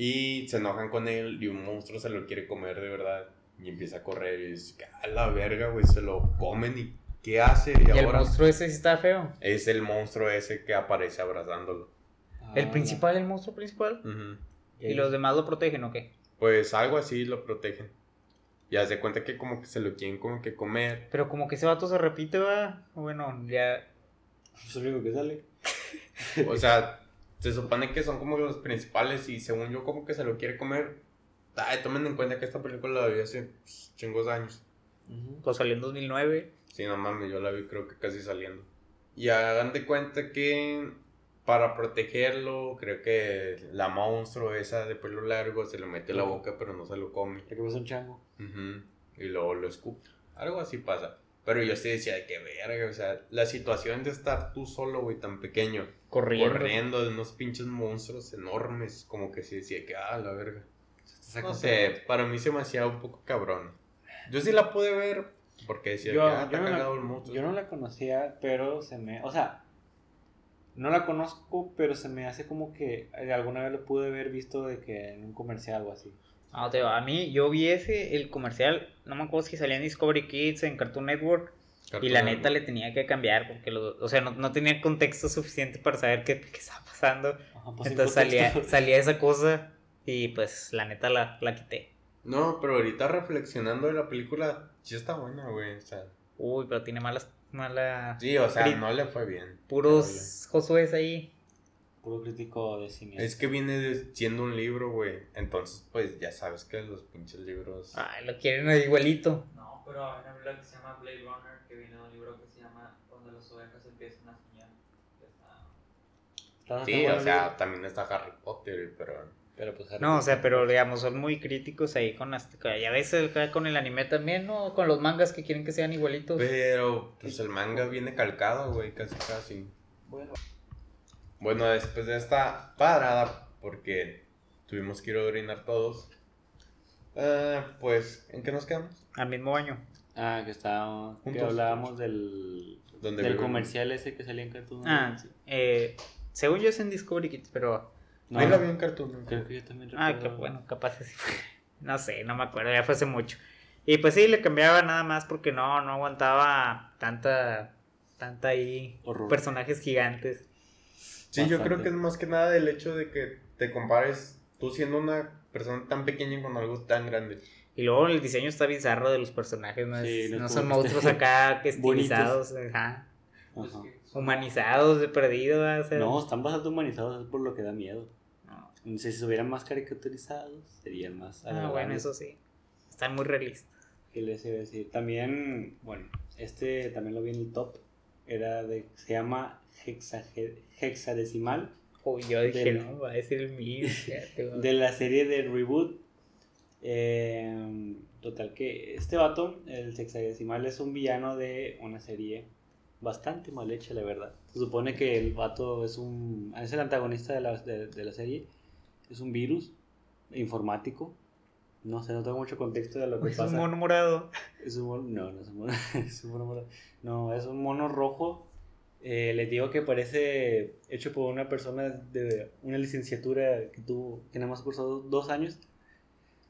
Y se enojan con él y un monstruo se lo quiere comer de verdad. Y empieza a correr y dice, a la verga, güey, se lo comen y ¿qué hace? Y, Y el monstruo ese sí está feo. es el monstruo ese que aparece abrazándolo. El principal, el monstruo principal. ¿Y los demás lo protegen o qué? Pues algo así lo protegen. Y haz de cuenta que como que se lo quieren como que comer. Pero como que ese vato se repite, va. Bueno, ya. Es lo único que sale. O sea, se supone que son como los principales y según yo como que se lo quiere comer. Ay, tomen en cuenta que esta película la vi hace pues, chingos de años. Pues salió en 2009. Sí, no mames, yo la vi creo que casi saliendo. Y hagan de cuenta que para protegerlo, creo que la monstruo esa de pelo largo se lo mete la boca pero no se lo come. Que pasa un chango. Ujú, Y luego lo escupe. Algo así pasa. Pero yo sí decía, que verga, o sea, la situación de estar tú solo, güey, tan pequeño, Corriendo. corriendo de unos pinches monstruos enormes, como que sí decía que, ah, la verga. No sé, para mí se me hacía un poco cabrón. Yo sí la pude ver porque decía Yo, que, ah, yo está no cagado el monstruo. yo no la conocía, pero se me. O sea, no la conozco, pero se me hace como que eh, alguna vez lo pude haber visto de que en un comercial o así. Ah, te va. A mí, yo vi ese, el comercial, no me acuerdo si salía en Discovery Kids, en Cartoon Network, y la Network. neta le tenía que cambiar, porque, lo, o sea, no, no tenía contexto suficiente para saber qué, qué estaba pasando. Ajá, pues, Entonces salía, salía esa cosa, y pues la neta la, la quité. No, pero ahorita reflexionando de la película, sí está buena, güey. O sea, Uy, pero tiene malas, malas, sí, o sea, no le fue bien. puros Josué ahí. Puro crítico de cine. Es que viene de- siendo un libro, güey. Entonces, pues ya sabes que los pinches libros. Ay, lo quieren igualito. No, pero hay una película que se llama Blade Runner que viene de un libro que se llama Donde las ovejas empiezan a soñar. Está- Está- sí, o sea, también está Harry Potter, pero. Pero pues Harry No, o sea, pero digamos, son muy críticos ahí con las. Ya ves el- con el anime también, ¿no? Con los mangas que quieren que sean igualitos. Pero, pues el manga viene calcado, güey, casi casi. Bueno, Bueno, después de esta parada, porque tuvimos que ir a orinar todos, ah, pues, ¿en qué nos quedamos? Al mismo año. ah, que estábamos, que hablábamos del, Donde del comercial ese que salía en Cartoon. Ah, sí. eh, según yo es en Discovery Kids, pero. No, Ahí la vi en Cartoon. creo que yo también Ah, recuerdo. que bueno, capaz sí. No sé, no me acuerdo, ya fue hace mucho. Y pues sí, le cambiaba nada más porque no, no aguantaba tanta. Tanta ahí. Horror. Personajes gigantes. Sí, yo creo que es más que nada el hecho de que te compares tú siendo una persona tan pequeña con algo tan grande. Y luego el diseño está bizarro de los personajes, no, Sí, Es- no no son monstruos acá que estilizados, ajá, humanizados de perdido. o sea, No, están bastante humanizados, es por lo que da miedo. no. Si se hubieran más caricaturizados, serían más Ah, bueno, eso sí. Están muy realistas. ¿Qué les iba a decir? También, bueno, este también lo vi en el top. Era de, se llama hexage- hexadecimal Uy, yo dije, Del- no, va a decir el mío. de la serie de Reboot. Eh, total que este vato, el hexadecimal, es un villano de una serie bastante mal hecha, la verdad. Se supone que el vato es un es el antagonista de la, de, de la serie. Es un virus informático. No sé, no tengo mucho contexto de lo que Es pasa. un mono morado. Es un mono, no, no es un mono, es un mono morado. No, es un mono rojo. Eh, les digo que parece hecho por una persona de una licenciatura que tuvo, que nada más cursó dos años.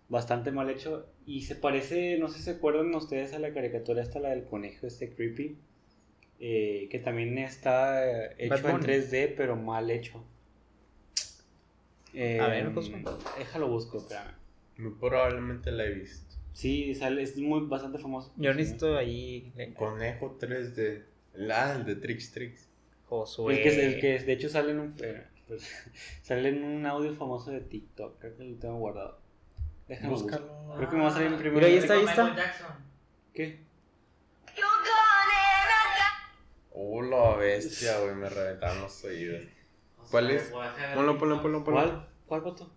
Bastante mal hecho. Y se parece, no sé si se acuerdan ustedes a la caricatura esta, la del conejo, este creepy. eh, que también está hecho Bad en Bunny. 3D, pero mal hecho. Eh, A ver, Josué. Déjalo busco, espérame. Muy probablemente la he visto. Sí, sale, es muy, bastante famoso. Yo necesito ahí. Conejo 3D. La, el de Trix Trix. Josué. El que, es- el que es- de hecho sale en un eh, pues, sale en un audio famoso de TikTok, creo que lo tengo guardado. Déjame buscar. Búscalo. Creo que me va a salir en primero. Mira, ahí está, ahí Michael está. Jackson. ¿Qué? Oh, la bestia, güey, me reventaron los oídos. ¿Cuál es? Ponlo, ponlo, ponlo, ponlo. ¿Cuál? ¿Cuál foto?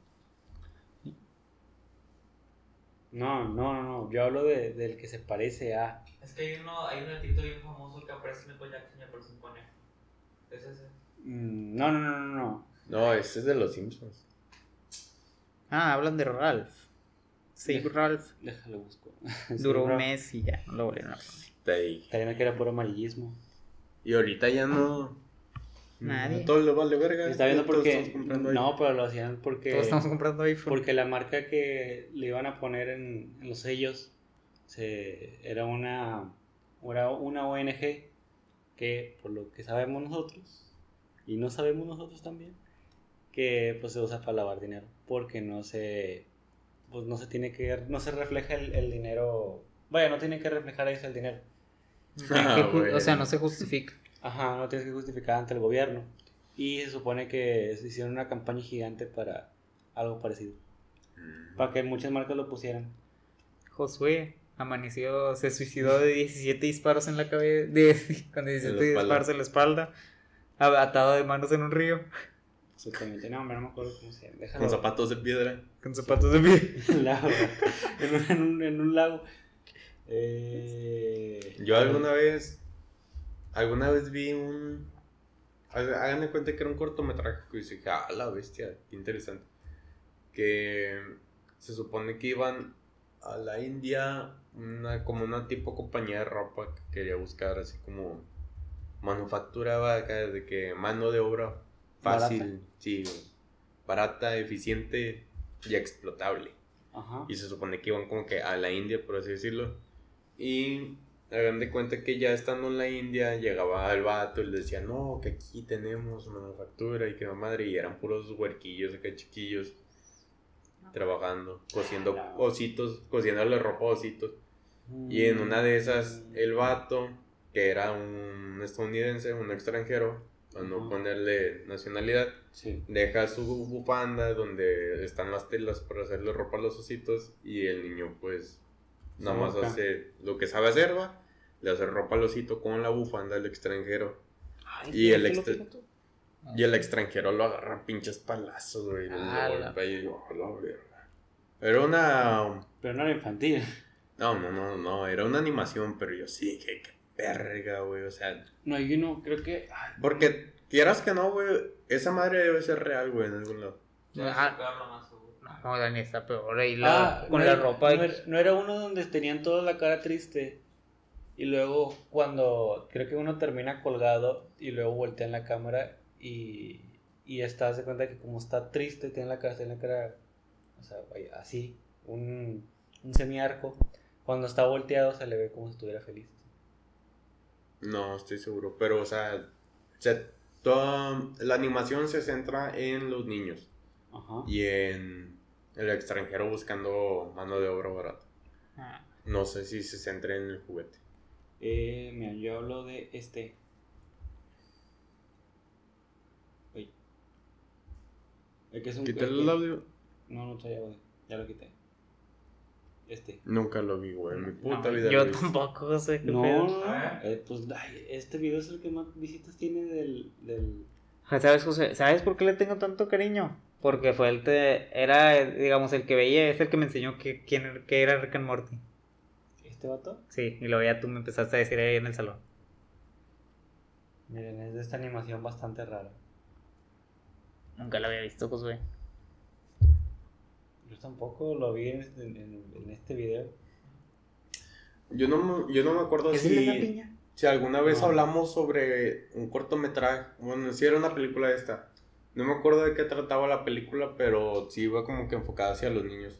No, no, no, no. Yo hablo de, del que se parece a. Es que hay uno, hay uno en TikTok bien famoso que aparece Michael Jackson y aparece un conejo. Es ese. Mm, No, no, no, no, no. No, ese es de los Simpsons. Ah, hablan de Ralph. Sí, Deja- Ralph. Déjalo busco. Duró un mes y ya, no lo volvieron a poner. Te dije. También que era puro amarillismo. Y ahorita ya no. Nadie. A Todo le vale verga. Está viendo Todos porque. No, pero lo hacían porque. Todos estamos comprando iPhone. Porque la marca que le iban a poner en, en los sellos se, era una, era una ONG que, por lo que sabemos nosotros, y no sabemos nosotros también, que pues se usa para lavar dinero, porque no se, pues no se tiene que, no se refleja el, el dinero, vaya, no tiene que reflejar ahí el dinero. Ah, o sea, no se justifica. Ajá, no tienes que justificar ante el gobierno. Y se supone que se hicieron una campaña gigante para algo parecido. Mm. Para que muchas marcas lo pusieran. Josué amaneció, se suicidó de 17 disparos en la cabeza, de, con 17 En disparos en la espalda, atado de manos en un río, Exactamente. No, hombre, no me acuerdo cómo se llama. Con zapatos de piedra. con zapatos de pie. En un lago. En un, en un- en un lago. Eh, Yo alguna vez. Alguna vez vi un. há- Hagan de cuenta que era un cortometraje que dije, ah, la bestia, qué interesante. Que se supone que iban a la India, una, como una tipo compañía de ropa que quería buscar así como manufactura acá, de que mano de obra fácil, Barata. sí, barata, eficiente y explotable. Ajá. Y se supone que iban como que a la India, por así decirlo. Y hagan de cuenta que ya estando en la India, llegaba el vato y le decía, no, que aquí tenemos manufactura y que la madre, y eran puros huerquillos acá chiquillos trabajando, cosiendo Ah, ositos, cosiéndole ropa a ositos. Y en una de esas, el vato, que era un estadounidense, un extranjero, para no ponerle nacionalidad, Sí. deja su bufanda donde están las telas para hacerle ropa a los ositos y el niño pues nada más hace lo que sabe hacer, va, le hace ropa al osito con la bufanda al extranjero. Ay, Y el extra- que. Y el extranjero lo agarra a pinches palazos, güey. Ah, la- y yo, "A la verga". Era una. Pero no era infantil. No, no, no, no. Era una animación, pero yo sí, que qué verga, güey. O sea, No, hay uno, creo que. ay, porque quieras que no, güey. Esa madre debe ser real, güey, en algún lado. Ah. Pegarlo más seguro. No, Dani está peor. Ahí la, Ah, con no la era- ropa. No era, no era uno donde tenían toda la cara triste. Y luego, cuando creo que uno termina colgado y luego voltean la cámara y, y estás de cuenta que como está triste, tiene la cara, tiene la cara, o sea, así, un, un semiarco. Cuando está volteado se le ve como si estuviera feliz. No, estoy seguro. Pero, o sea, se- toda la animación se centra en los niños Ajá. y en el extranjero buscando mano de obra barata. Ah, No sé si se centra en el juguete. Eh, mira, yo hablo de este. Uy. El que es un. Quítale el audio. No, no traía audio. Ya lo quité. Este. Nunca lo vi, güey. En mi puta no, vida yo lo tampoco sé qué No, pedo. no, eh, pues ay, este video es el que más visitas tiene del. del... ¿Sabes, José? ¿Sabes por qué le tengo tanto cariño? Porque fue el te, era, digamos, el que veía, es el que me enseñó que, quién, que era Rick and Morty. ¿Este vato? Sí, y luego ya tú me empezaste a decir ahí en el salón. Miren, es de esta animación bastante rara. Nunca lo había visto, Josué. Yo tampoco lo vi en este, en- en este video. Yo no, me- yo no me acuerdo ¿Es el de la si, piña? si alguna vez No. hablamos sobre un cortometraje. Bueno, si era una película esta. No me acuerdo de qué trataba la película, pero sí iba como que enfocada hacia los niños.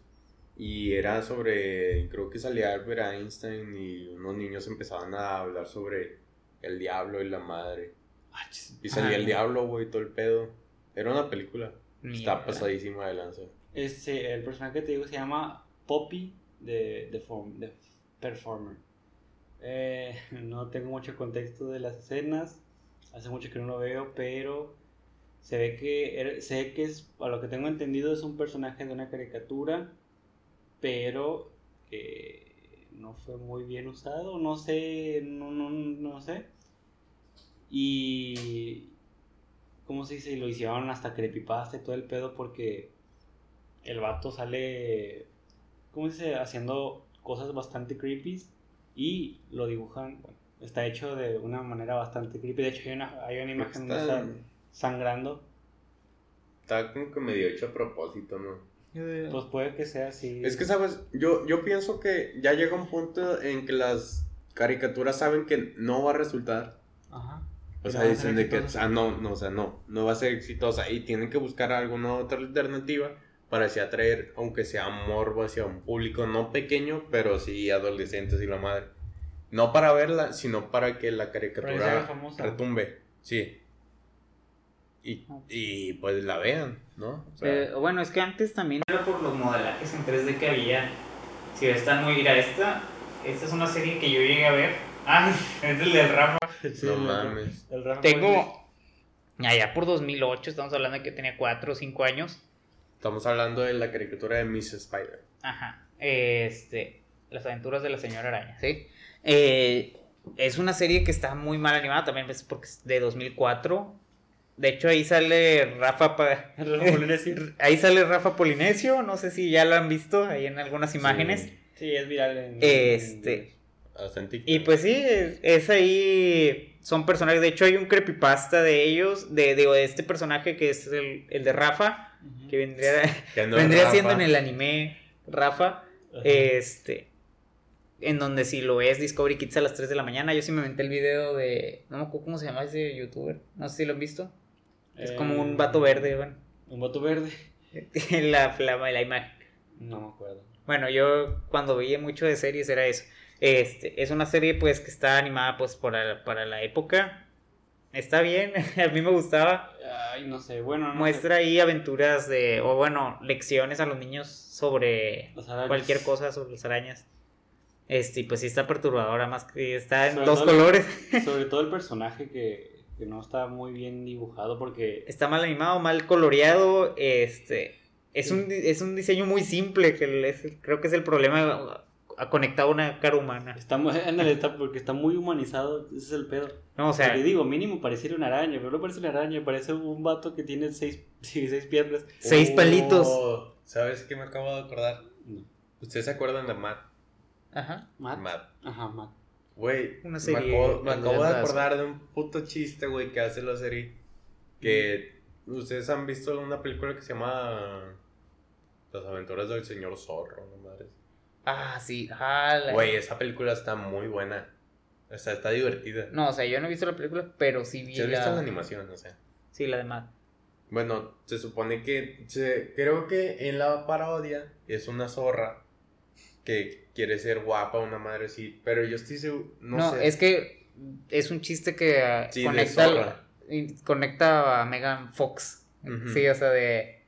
Y era sobre, creo que salía Albert Einstein y unos niños empezaban a hablar sobre el diablo y la madre. Ah. Y salía Ah, el diablo, güey, todo el pedo. Era una película. Ni Está pasadísima de lanza. Este, el personaje que te digo se llama Poppy de, de, Form- de Performer. Eh, no tengo mucho contexto de las escenas. Hace mucho que no lo veo, pero se ve que er- sé que es, a lo que tengo entendido, es un personaje de una caricatura, pero que no fue muy bien usado. No sé, no, no, no sé. Y ¿cómo se dice? Y lo hicieron hasta creepypasta y todo el pedo porque el vato sale, ¿cómo se dice? Haciendo cosas bastante creepy y lo dibujan, bueno, está hecho de una manera bastante creepy. De hecho, hay una, hay una imagen Está, está sangrando. está como que medio hecho a propósito, ¿no? Pues puede que sea así. Es que, ¿sabes? Yo, yo pienso que ya llega un punto en que las caricaturas saben que no va a resultar. Ajá. O sea, dicen de que, o sea, no, no, o sea, no, no va a ser exitosa. Y tienen que buscar alguna otra alternativa para así atraer, aunque sea morbo hacia un público no pequeño, pero sí adolescentes y la madre. No para verla, sino para que la caricatura retumbe. Sí. Y, y pues la vean, ¿no? O sea, Eh, bueno, es que antes también era por los modelajes en 3D que había. Si están muy. Mira, esta, esta es una serie que yo llegué a ver. Ay, es el del Rafa. Sí, no mames. el Rafa Tengo. Allá por 2008, estamos hablando de que tenía 4 o 5 años. Estamos hablando de la caricatura de Miss Spider. Ajá. Este. Las aventuras de la señora araña, ¿sí? Eh, es una serie que está muy mal animada también, pues, porque es de 2004. De hecho, ahí sale Rafa. Pa- Rafa Polinesio. ahí sale Rafa Polinesio. No sé si ya lo han visto ahí en algunas imágenes. Sí, Sí, es viral en. Este. en. Y pues sí, es, es ahí. Son personajes. De hecho, hay un creepypasta de ellos. De, digo, de este personaje que es el, el de Rafa. Que vendría, Que no es vendría Rafa. siendo en el anime Rafa. Este. En donde si lo ves Discovery Kids a las 3 de la mañana. Yo sí me inventé el video de. No me acuerdo cómo se llama ese youtuber. No sé si lo han visto. Es como un Eh, vato verde, bueno. Un vato verde. la, la, la imagen. No me acuerdo. Bueno, yo cuando veía mucho de series era eso. Este, es una serie pues que está animada pues para, para la época. Está bien, a mí me gustaba. Ay, no sé. Bueno, no Muestra ahí aventuras de, o bueno, lecciones a los niños sobre cualquier cosa, sobre las arañas. Este, pues sí está perturbadora, más que está en Sobre dos el- colores. Sobre todo el personaje que, que no está muy bien dibujado porque Está mal animado, mal coloreado. Este, es, un, es un diseño muy simple, que es- creo que es el problema ha conectado a una cara humana. Está, muy- está- porque está muy humanizado, ese es el pedo. No, o sea, Porque digo, mínimo pareciera una araña, pero no parece una araña, parece un vato que tiene seis, seis piernas. seis Oh, palitos. ¿Sabes qué me acabo de acordar? No. ¿Ustedes se acuerdan de Matt? Ajá. Matt. Matt. Ajá, Matt. Güey, Una me acabo, me de acabo de lentas. acordar de un puto chiste, güey, que hace la serie. Que ustedes han visto una película que se llama Las aventuras del señor zorro, no madres. Ah, sí. Güey, esa película está muy buena. O sea, está divertida. No, o sea, yo no he visto la película, pero sí vi ¿Se la... visto la animación? O sea. Sí, la de Matt. Bueno, se supone que. se- creo que en la parodia es una zorra que quiere ser guapa, una madre así. Pero yo estoy seguro. No, No, sé. es que es un chiste que ah, Sí, conecta, y conecta a Megan Fox. Sí, o sea, de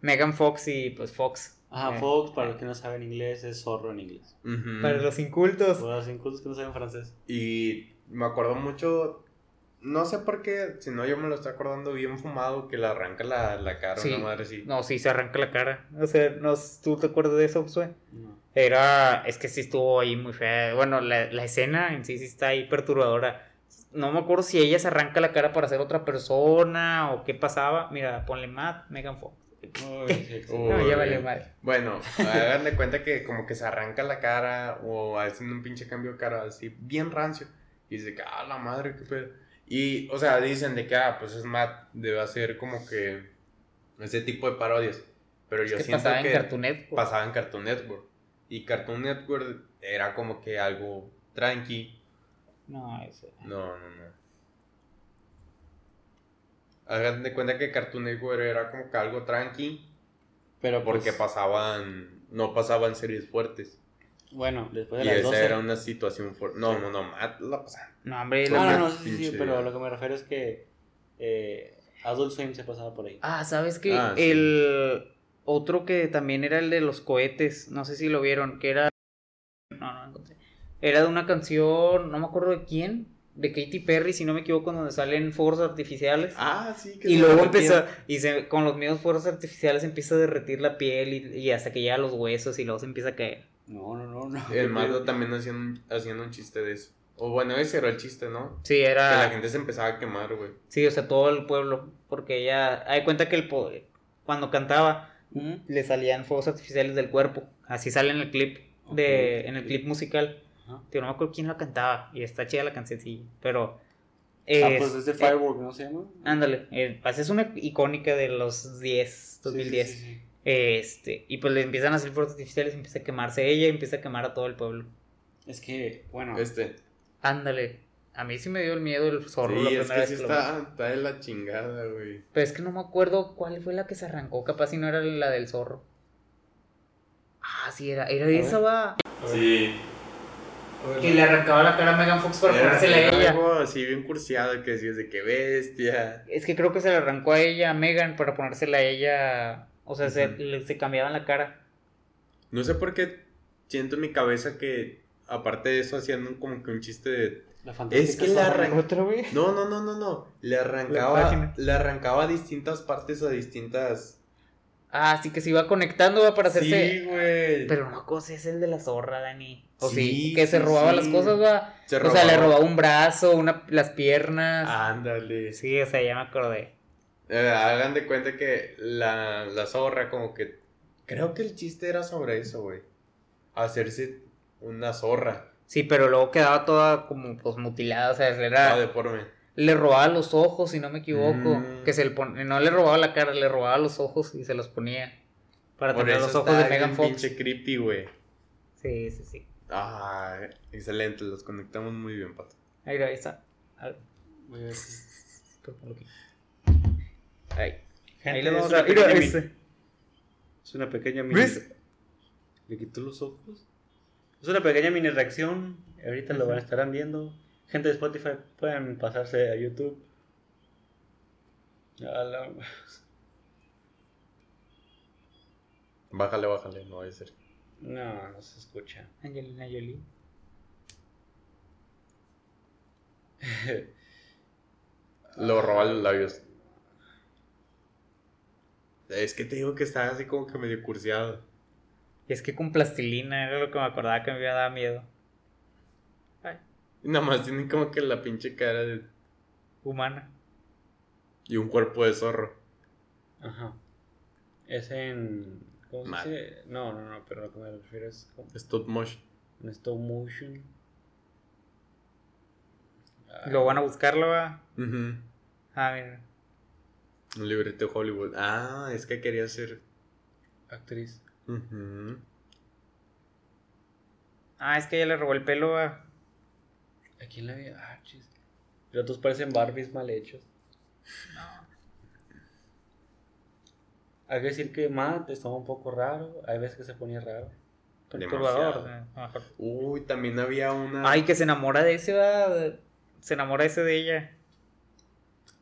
Megan Fox y pues Fox. Ajá, Eh, Fox, para los que no saben inglés, es zorro en inglés. Para los incultos. Para los incultos que no saben francés. Y me acuerdo mucho. No sé por qué, si no yo me lo estoy acordando bien fumado, que le arranca la, la cara, Sí. una madre así. No, sí, se arranca la cara. O sea, no, ¿tú te acuerdas de eso, Josué? No. Era, es que sí estuvo ahí muy fea. Bueno, la, la escena en sí sí está ahí perturbadora. No me acuerdo si ella se arranca la cara para ser otra persona o qué pasaba. Mira, ponle Matt, Megan Fox. Uy. No, ya vale madre. Bueno, hagan de cuenta que como que se arranca la cara o hacen un pinche cambio de cara así, bien rancio. Y dice que, ah, la madre, qué pedo. Y, o sea, dicen de que, ah, pues es Matt, debe hacer como que ese tipo de parodias. Pero Es yo que siento pasaba que en Cartoon Network. pasaba en Cartoon Network. Y Cartoon Network era como que algo tranqui. No, eso. No, no, no. Hagan de cuenta que Cartoon Network era como que algo tranqui. Pero pues, Porque pasaban, no pasaban series fuertes. Bueno, después de Y las esa 12. era una situación fuerte. No, no, no, Matt la pasaba. No, hombre, No, la- no, no, sí, sí, sí, pero lo que me refiero es que eh, Adult Swim se pasaba por ahí. Ah, ¿sabes qué? Ah, sí. Otro que también era el de los cohetes, no sé si lo vieron, que era... No, no lo encontré. Era de una canción, no me acuerdo de quién, de Katy Perry, si no me equivoco, donde salen fuegos artificiales. Ah, sí. y luego empezó, y se, con los mismos fuegos artificiales empieza a derretir la piel y, y hasta que llega a los huesos y luego se empieza a caer. No, no, no, no. El Matt también hacían, un- hacían un chiste de eso. O bueno, ese era el chiste, ¿no? Sí, Que la era... gente se empezaba a quemar, güey. Sí, o sea, todo el pueblo, porque ella... Hay cuenta que el po- cuando cantaba Le salían fuegos artificiales del cuerpo. Así sale en el clip de, en el clip musical. Ajá. Tío, no me acuerdo quién la cantaba. Y está chida la canción, sí. Pero. Ah, es- pues es de eh, Firework, ¿no se llama? ándale. eh, pues es una icónica de los 10, 2010. Sí, sí, sí, sí. Este. Y pues le empiezan a hacer fuegos artificiales. Empieza a quemarse ella y empieza a quemar a todo el pueblo. Es que, bueno, Este. Ándale. A mí sí me dio el miedo el zorro la Sí, es primera que vez sí que lo vi. está, está de la chingada, güey. Pero es que no me acuerdo cuál fue la que se arrancó. Capaz si no era la del zorro. Ah, sí, era. Era esa, va. Sí. Que le arrancaba la cara a Megan Fox para ponérsela a ella. algo así bien cursiado que decías de que bestia. Es que creo que se le arrancó a ella, a Megan, para ponérsela a ella. O sea, se, le- se cambiaban la cara. No sé por qué siento en mi cabeza que, aparte de eso, hacían como que un chiste de... la Es que la zorra. arran- ¿Otra vez? No, no, no, no, no. Le arrancaba, le arrancaba distintas partes a distintas... Ah, sí que se iba conectando va, para hacerse. Sí, güey. Pero no si es el de la zorra, Dani. O sí, Sí, que se robaba sí. las cosas, va. Se O sea, le robaba. robaba un brazo, una, las piernas. Ándale. Sí, o sea, ya me acordé. Eh, hagan de cuenta que la, la zorra como que... Creo que el chiste era sobre eso, güey. Hacerse una zorra. Sí, pero luego quedaba toda como pues mutilada, o sea, era, Ah, deforme. le robaba los ojos, si no me equivoco. Mm. Que se le pon- no le robaba la cara, le robaba los ojos y se los ponía. Para Por tener los ojos de Megan bien Fox. pinche creepy, güey. Sí, sí, sí. Ah, excelente, los conectamos muy bien, pato. Ahí, ahí está. A ver, Voy a ver si- ponlo aquí. Ahí. Gente, Ahí le es vamos una a. Mira, este. Es una pequeña mini. ¿Ves? ¿Le quitó los ojos? Es una pequeña mini reacción. Ahorita lo van a estarán viendo. Gente de Spotify pueden pasarse a YouTube. A la- Bájale, bájale, no va a ser. No, no se escucha. Angelina Jolie. Lo roba los labios. Es que te digo que está así como que medio cursiado. Y es que con plastilina era lo que me acordaba que me había dado miedo. Y nada más tienen como que la pinche cara de... Humana. y un cuerpo de zorro. Ajá. Es en. ¿Cómo se dice? No, no, no, pero lo que me refiero es como Stop motion. en stop motion. Ah, Lo van a buscarlo, va. Ujú. Ah, mira. Un libreto de Hollywood. Ah, es que quería ser. Actriz. Ujú. Ah, es que ella le robó el pelo, va. ¿A quién la vi? Ah, chis. Los otros parecen Barbies mal hechos. Hay que decir que Matt estaba un poco raro. Hay veces que se ponía raro. Perturbador. Demasiado. eh, a. Uy, también había una. Ay, que se enamora de ese, va. Se enamora ese de ella.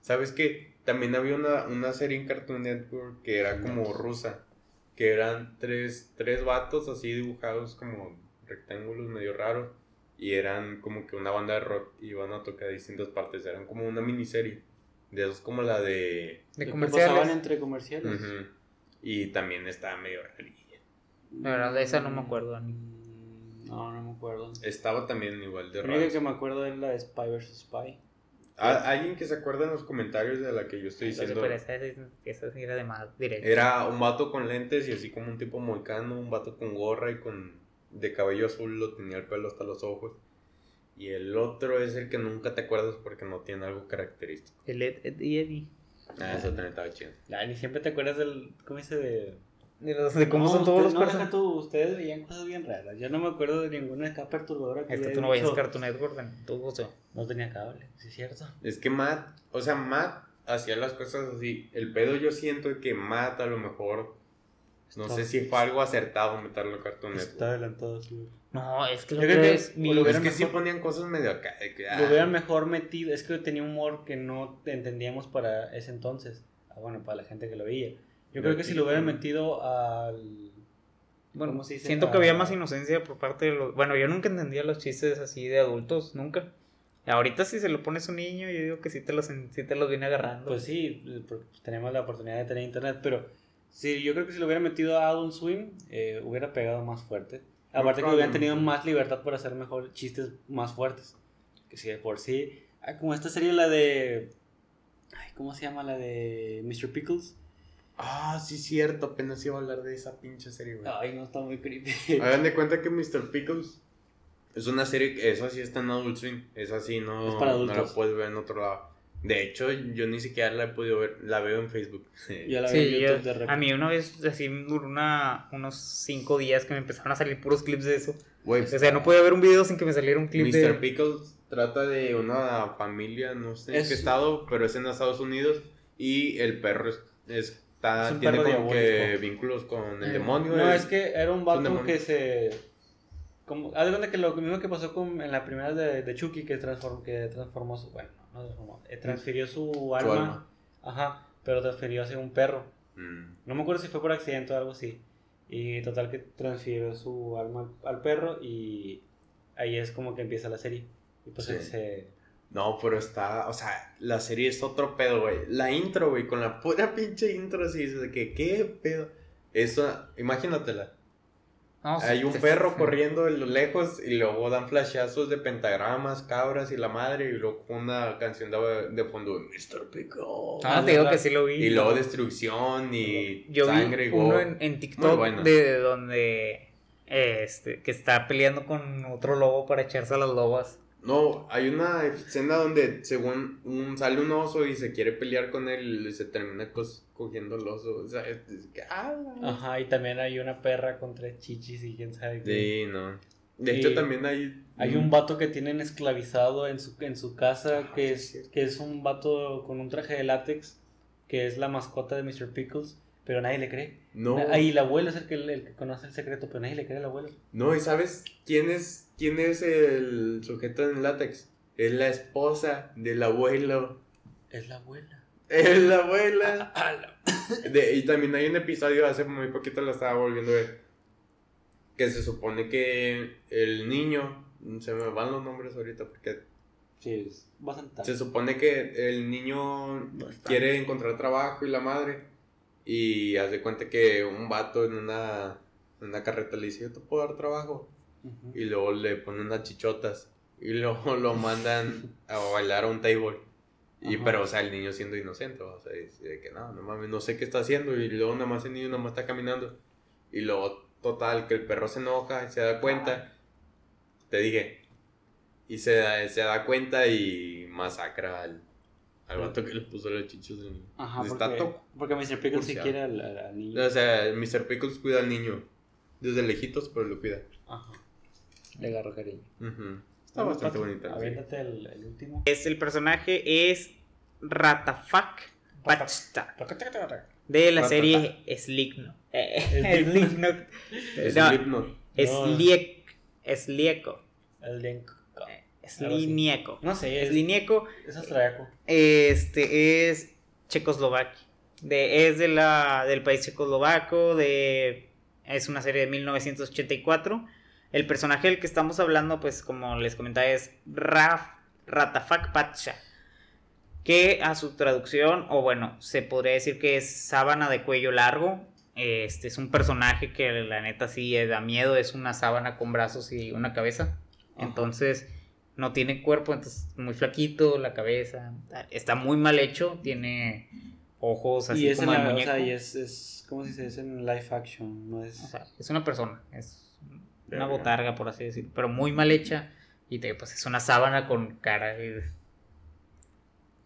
¿Sabes qué? También había una, una serie en Cartoon Network que era como rusa. Que eran tres, tres vatos así dibujados como rectángulos medio raros. Y eran como que una banda de rock y iban a tocar distintas partes. Eran como una miniserie. De esos como la de. De ¿Qué comerciales. pasaban entre comerciales? Y también estaba medio rarilla. La verdad, de esa no me acuerdo. ni- No, no me acuerdo. Estaba también igual de La única raro. que me acuerdo es la de Spy vs. Spy. ¿A- ¿Alguien que se acuerda en los comentarios de la que yo estoy diciendo? pero esa, esa- esa sí era de más directo. Era un vato con lentes y así como un tipo moicano, un vato con gorra y con de cabello azul, lo tenía el pelo hasta los ojos. Y el otro es el que nunca te acuerdas porque no tiene algo característico. El Ed, Ed y Eddie. Ah, eso también estaba chido. Ah, ni siempre te acuerdas del. ¿Cómo dice? De. De, los- de cómo No, son todos usted- los no, personajes. tú, ustedes veían cosas bien raras. Yo no me acuerdo de ninguna acá perturbadora que Es que tú no vayas a dicho, Cartoon Network, tú, José. No tenía cable, sí es cierto. Es que Matt, o sea, Matt hacía las cosas así. El pedo yo siento que Matt a lo mejor, no Está- sé si fue algo acertado meterlo en Cartoon Está Network. adelantado, sí. No, es que Yo lo creo que que es mi- lo Es que sí mejor- ponían cosas medio acá. de que, ah, Lo hubieran mejor metido, es que tenía humor que no entendíamos para ese entonces. Ah, bueno, para la gente que lo veía. Yo creo que si lo hubieran metido al. Bueno, ¿cómo se dice? siento que había más inocencia por parte de los... Bueno, yo nunca entendía los chistes así de adultos, nunca. Ahorita si se lo pones a un niño, yo digo que sí te los, sí te los viene agarrando. Pues sí, tenemos la oportunidad de tener internet, pero sí, yo creo que si lo hubieran metido a Adult Swim, eh, hubiera pegado más fuerte. Aparte que hubieran tenido más libertad para hacer mejor chistes más fuertes. Que si de por sí. Ah, como esta serie, la de. Ay, ¿Cómo se llama? La de Mr. Pickles. Ah, sí, cierto. Apenas iba a hablar de esa pinche serie, güey. Ay, no, está muy creepy. Hagan de cuenta que Mr. Pickles es una serie que esa sí está en Adult Swim. Esa sí no, Es para no la adultos. puedes ver en otro lado. De hecho, yo ni siquiera la he podido ver. La veo en Facebook. Yo la veo Sí, en yo- YouTube de repente. a mí una vez así duró una, unos cinco días que me empezaron a salir puros clips de eso. Güey, O sea, no podía ver un video sin que me saliera un clip Mr. de... Pickles trata de una familia, no sé en Es- qué estado, pero es en Estados Unidos. Y el perro es- está, Es un tiene perro como que vínculos con el Eh, demonio. No, el- es que era un vato que se. Como, haz de cuenta que lo mismo que pasó con, en la primera de, de Chucky, que, transform, que transformó su. Bueno, no transformó. eh, transfirió su su alma. alma. Ajá, pero transfirió hacia un perro. Mm. No me acuerdo si fue por accidente o algo así. Y total que transfirió su alma al, al perro y ahí es como que empieza la serie. Y pues Sí. se. No, pero está, o sea, la serie es otro pedo, güey. La intro, güey, con la pura pinche intro, así de que, ¿qué pedo? Eso, imagínatela. No, Hay un perro sí. corriendo de lo lejos y luego dan flashazos de pentagramas, cabras y la madre y luego una canción de, de fondo, Mr. Pickle. Ah, te digo que sí lo vi. Y luego destrucción y Yo sangre y vi uno en, TikTok bueno. de donde este que está peleando con otro lobo para echarse a las lobas. No, hay una escena donde según un, sale un oso y se quiere pelear con él y se termina cogiendo el oso. O sea, es, es que, ah, Ajá, y también hay una perra con tres chichis y quién sabe qué. Sí, no. De hecho, también hay. Hay un vato que tienen esclavizado en su, en su casa, Ah, que, es, que es un vato con un traje de látex, que es la mascota de Mr. Pickles, pero nadie le cree. No, Ahí el abuelo es el que, el que conoce el secreto, pero nadie le cree al abuelo. no, ¿y sabes quién es, quién es el sujeto en látex? Es la esposa del abuelo. Es la abuela. Es la abuela. De- y también hay un episodio, hace muy poquito lo estaba volviendo a ver, que se supone que el niño, se me van los nombres ahorita porque Sí, es bastante se supone que el niño quiere encontrar trabajo y la madre y hace cuenta que un vato en una, en una carreta le dice, yo te puedo dar trabajo. Ujú. Y luego le ponen unas chichotas. Y luego lo mandan a bailar a un table. Y, Ajá. pero, o sea, el niño siendo inocente, o sea, dice de que no, no mames, no sé qué está haciendo. Y luego nada más el niño nada más está caminando. Y luego, total, que el perro se enoja y se da cuenta. Te dije. Y se se da cuenta y masacra al, al vato que le puso los chichos del niño. Ajá, Está porque, porque Mr. Pickles sí quiere al, al- al niño. O sea, Mr. Pickles cuida al niño. Desde lejitos, pero lo cuida. Ajá. Le agarró cariño. Ujú. Está bastante bonita. Aviéntate el, el último. Es el personaje es Ratafak Pachta de la Ratata. serie Slipknot. Eh, Slipknot. Es Slinieco. No sé, es, Slinieco es austriaco. este es Checoslovaquia. De, es de la, del país checoslovaco. De, es una serie de 1984. El personaje del que estamos hablando, pues como les comentaba, es Raf, Ratafak Pacha. Que a su traducción, o bueno, se podría decir que es sábana de cuello largo. Este es un personaje que la neta sí da miedo. Es una sábana con brazos y una cabeza. Entonces no tiene cuerpo, entonces muy flaquito, la cabeza. Está muy mal hecho. Tiene ojos así y es en como de la, o muñeco. sea, y es, es, ¿cómo se dice? Es en live action, no es... O sea, es una persona, es una botarga, por así decirlo, pero muy mal hecha. Y te, pues es una sábana con cara. Y,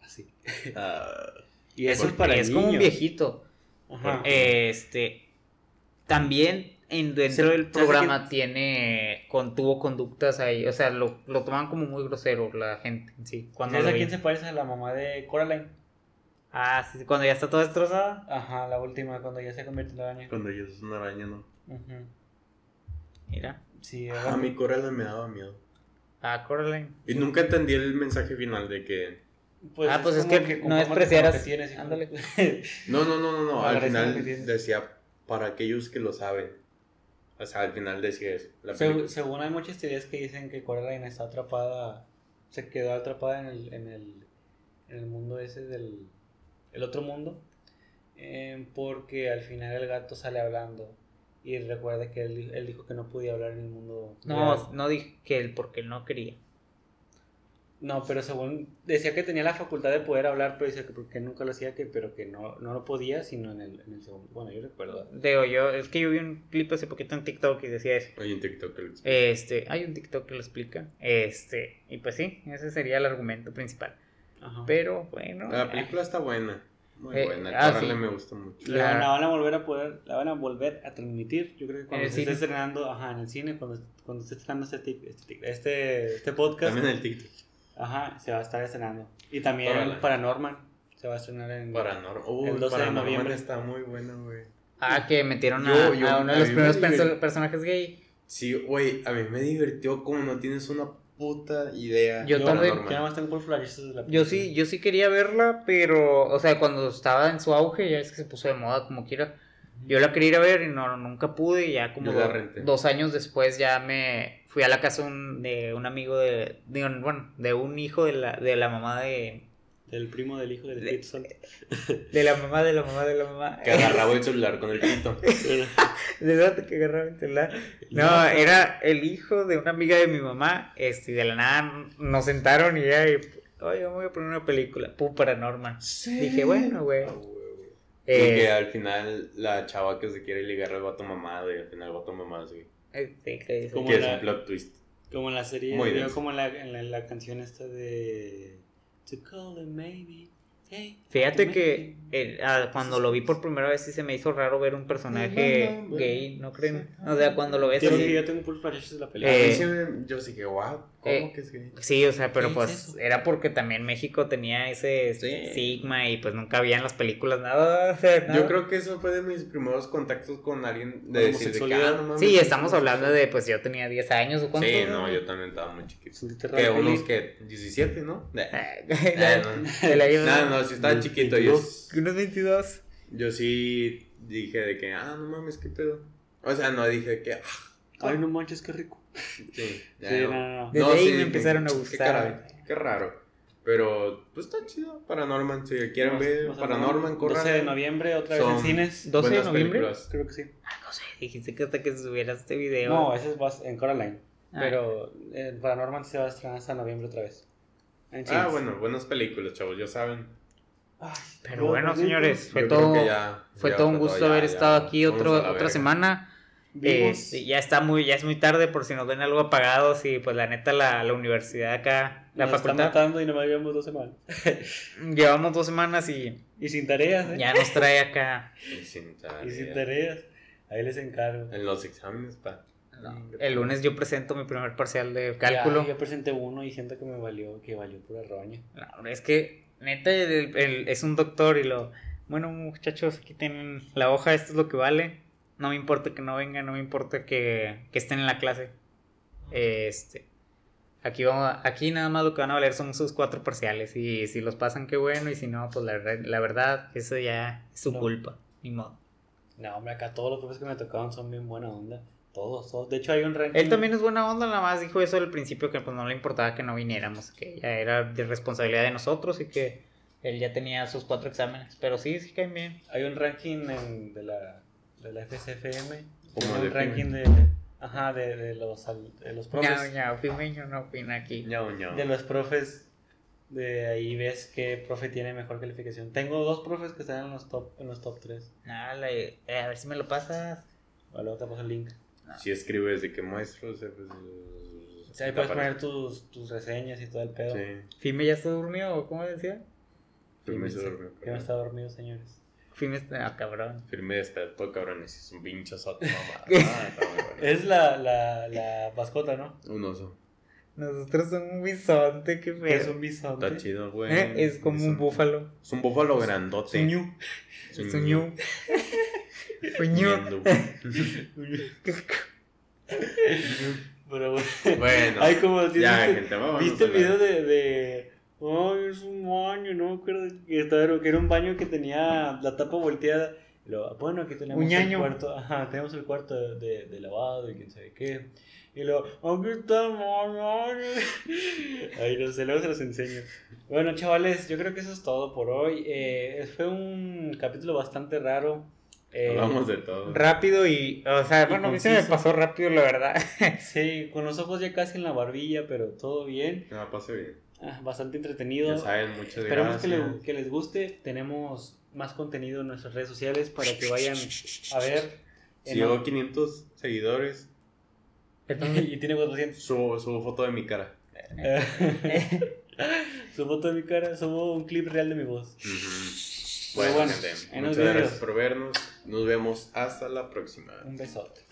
así. Ah, Y eso es para es como un viejito. Ajá. Este. También en, dentro Se- del ¿sabes programa tiene. Con, tuvo conductas ahí. O sea, lo, lo tomaban como muy grosero la gente en sí. Cuando ¿Sabes a quién se parece a la mamá de Coraline? Ah, sí, sí, cuando ya está toda destrozada. Ajá, la última, cuando ya se convierte en araña. cuando ella es una araña, ¿no? Ujú. Mira. Sí, A era- mi Coraline me daba miedo. Ah, Coraline. Y nunca entendí el mensaje final de que. ah, pues es como que, no despreciaras. que tienes, hijo. Ándale. No, no, no, no, no. Al que final decía para aquellos que lo saben. O sea, al final. La Segu- película. según hay muchas teorías que dicen que Coraline está atrapada, se quedó atrapada en el, en el, en el mundo ese del el otro mundo, eh, porque al final el gato sale hablando y recuerda que él, él dijo que no podía hablar en el mundo. No, real. no dije que él, porque él no quería. No, pero según decía que tenía la facultad de poder hablar, pero dice que porque nunca lo hacía, que pero que no, no lo podía, sino en el, en el segundo. Bueno, yo recuerdo. Digo, yo, es que yo vi un clip hace poquito en TikTok y decía eso. Hay un TikTok que lo explica. Este, hay un TikTok que lo explica. Este, y pues sí, ese sería el argumento principal. Ajá. Pero bueno. La película está buena. Muy Eh, buena. ah, sí. me gusta mucho. La, van a volver a poder, la van a volver a transmitir, yo creo que cuando se esté estrenando, ajá, en el cine, cuando, cuando esté estrenando este, tic- este, tic- este, este podcast, También el TikTok. Ajá, se va a estar estrenando. Y también Órale. Paranorman se va a estrenar en... Paranormal. Uy, El 12 de Paranormal noviembre. está muy bueno, güey. Ah, que metieron Yo- a, yo- a uno a de los primeros personajes gay. Sí, güey, a mí me divirtió como no tienes una puta idea. Yo Yo, también- yo nada más tengo por flashes de la Yo película. sí, yo sí quería verla, pero, o sea, cuando estaba en su auge, ya es que se puso de moda como quiera. Yo la quería ir a ver y no, nunca pude. Y ya como dos años después ya me fui a la casa un- de un amigo de, de un- bueno, de un hijo de la, de la mamá de, Del primo del hijo del Espíritu Santo. de la mamá de la mamá de la mamá. Que agarraba el celular con el pito. De verdad que agarraba el celular. No, era el hijo de una amiga de mi mamá. Este, y de la nada nos sentaron y ya, y, oye, me voy a poner una película. Pum, paranormal. Dije, bueno, güey. Eh, Y que al final la chava que se quiere ligar al vato mamado y al final el vato mamado sí. este, que dice- Como que es la- un plot twist. Como en la serie, Muy yo como en la, en la, la canción esta de... To call them maybe. Fíjate que eh, ah, cuando lo vi por primera vez sí se me hizo raro ver un personaje gay, ¿no creen? O sea, cuando lo ves que así... yo tengo full flashes de la película. Eh, yo sí que, wow, ¿cómo eh, que es gay? Sí, o sea, pero ¿Qué es pues eso? era porque también México tenía ese Sí. sigma y pues nunca había en las películas nada. o sea, nada. Yo creo que eso fue de mis primeros contactos con alguien de de que, homosexualidad. ah, no mames, Sí, estamos hablando de, pues yo tenía 10 años o cuánto. Sí, no, yo también estaba muy chiquito. Que unos que 17, ¿no? Eh, Eh, eh, no. de No, no, sí estaba chiquito. Yo, Unos 22. yo sí dije de que, ah, no mames, qué pedo. O sea, no dije que, ah, Ay, no manches, qué rico. sí, ya Sí, no. no, no, no. Desde ahí me empezaron a Qué, gustar. caray, qué raro. Pero, pues está chido. Paranorman, si quieren ver Paranorman, corran. 12 de noviembre, otra vez en cines. 12 de noviembre. películas. Creo que sí. Ah, no sé, dijiste que hasta que subieras este video. No, ese es en Coraline. Ah. Pero eh, Paranormal se va a estrenar hasta noviembre otra vez. En Ah, bueno, buenas películas, chavos, ya saben. Ay, Pero bueno, señores, fue todo, ya- fue ya todo un gusto todo, ya, haber ya. estado aquí otro, otra verga. semana. Este, ya está muy, ya es muy tarde por si nos ven algo apagados y pues la neta la, la universidad acá, la nos está facultad, matando y no me habíamos dos semanas. llevamos dos semanas y Y sin tareas, ¿eh? ya nos trae acá. Y sin Y sin tarea. tareas. Ahí les encargo. En los exámenes, pa. El lunes yo presento mi primer parcial de Ya, cálculo. yo presenté uno y siento que me valió, que valió pura roña. No, es que neta el- el- es un doctor y lo... Bueno muchachos, aquí tienen la hoja, esto es lo que vale. No me importa que no vengan, no me importa que, que estén en la clase. Este... Aquí, vamos, a- aquí nada más lo que van a valer son sus cuatro parciales. Y si los pasan, qué bueno. Y si no, pues la, la verdad, eso ya es su No. culpa. Ni modo. No, hombre, acá todos los profes que me tocaban son bien buena onda. Todos, todos. De hecho, hay un ranking. Él también es buena onda, nada más dijo eso al principio que pues no le importaba que no viniéramos, que ya era de responsabilidad de nosotros y que él ya tenía sus cuatro exámenes. Pero sí, sí caen bien. Hay un ranking en- de, la, de la FCFM. Como un ranking de. Ajá, de, de los, de los profes. Ya, ya, Pimeño no opina aquí. ñao, ñao. De los profes. De ahí ves qué profe tiene mejor calificación. Tengo dos profes que están en los top, en los top 3. Nada, la- eh, a ver si me lo pasas. Vale, luego te paso el link. Si escribes de qué maestros, eh, pues. O sea, ahí te puedes aparece. poner tus, tus reseñas y todo el pedo. Sí. ¿Fime ya está durmió o cómo decía? Firme durmió. Que no está dormido, señores. Fime está. Ah, cabrón. Firme despertó, cabrones. Es un pinche soto, mamá. Ah, está bueno. Es la, la, la mascota, ¿no? Un oso. Nosotros somos un bisonte, qué Que es feo. un bisonte. Está chido, güey. Eh, Es como un búfalo. Es un búfalo grandote. Es un ñu. Es un ñu. Ñendo. Pero bueno. Bueno. Ay, como ya, ¿viste, gente, vámonos ¿viste el video de, de. Ay, es un baño, no me acuerdo. Que, estaba- que era un baño que tenía la tapa volteada. Luego, bueno, aquí tenemos Un el cuarto. Ajá, tenemos el cuarto de, de, de lavado y quién sabe qué. Y luego, aquí está el baño. Ay, no sé, luego se los enseño. Bueno, chavales, yo creo que eso es todo por hoy. Eh, fue un capítulo bastante raro. Eh, Hablamos de todo. Rápido y. O sea, Y bueno, a mí se me pasó rápido, la verdad. Sí, con los ojos ya casi en la barbilla, pero todo bien. No, pase bien. Ah, bastante entretenido. Ya saben, muchas Esperemos que, gracias. le- que les guste. Tenemos más contenido en nuestras redes sociales para que vayan a ver. Llegó 500 seguidores, y tiene 400. subo, subo foto de mi cara. Su foto de mi cara, subo un clip real de mi voz. Pero Bueno, bueno, gente, muchas gracias por vernos. Nos vemos hasta la próxima. Un besote.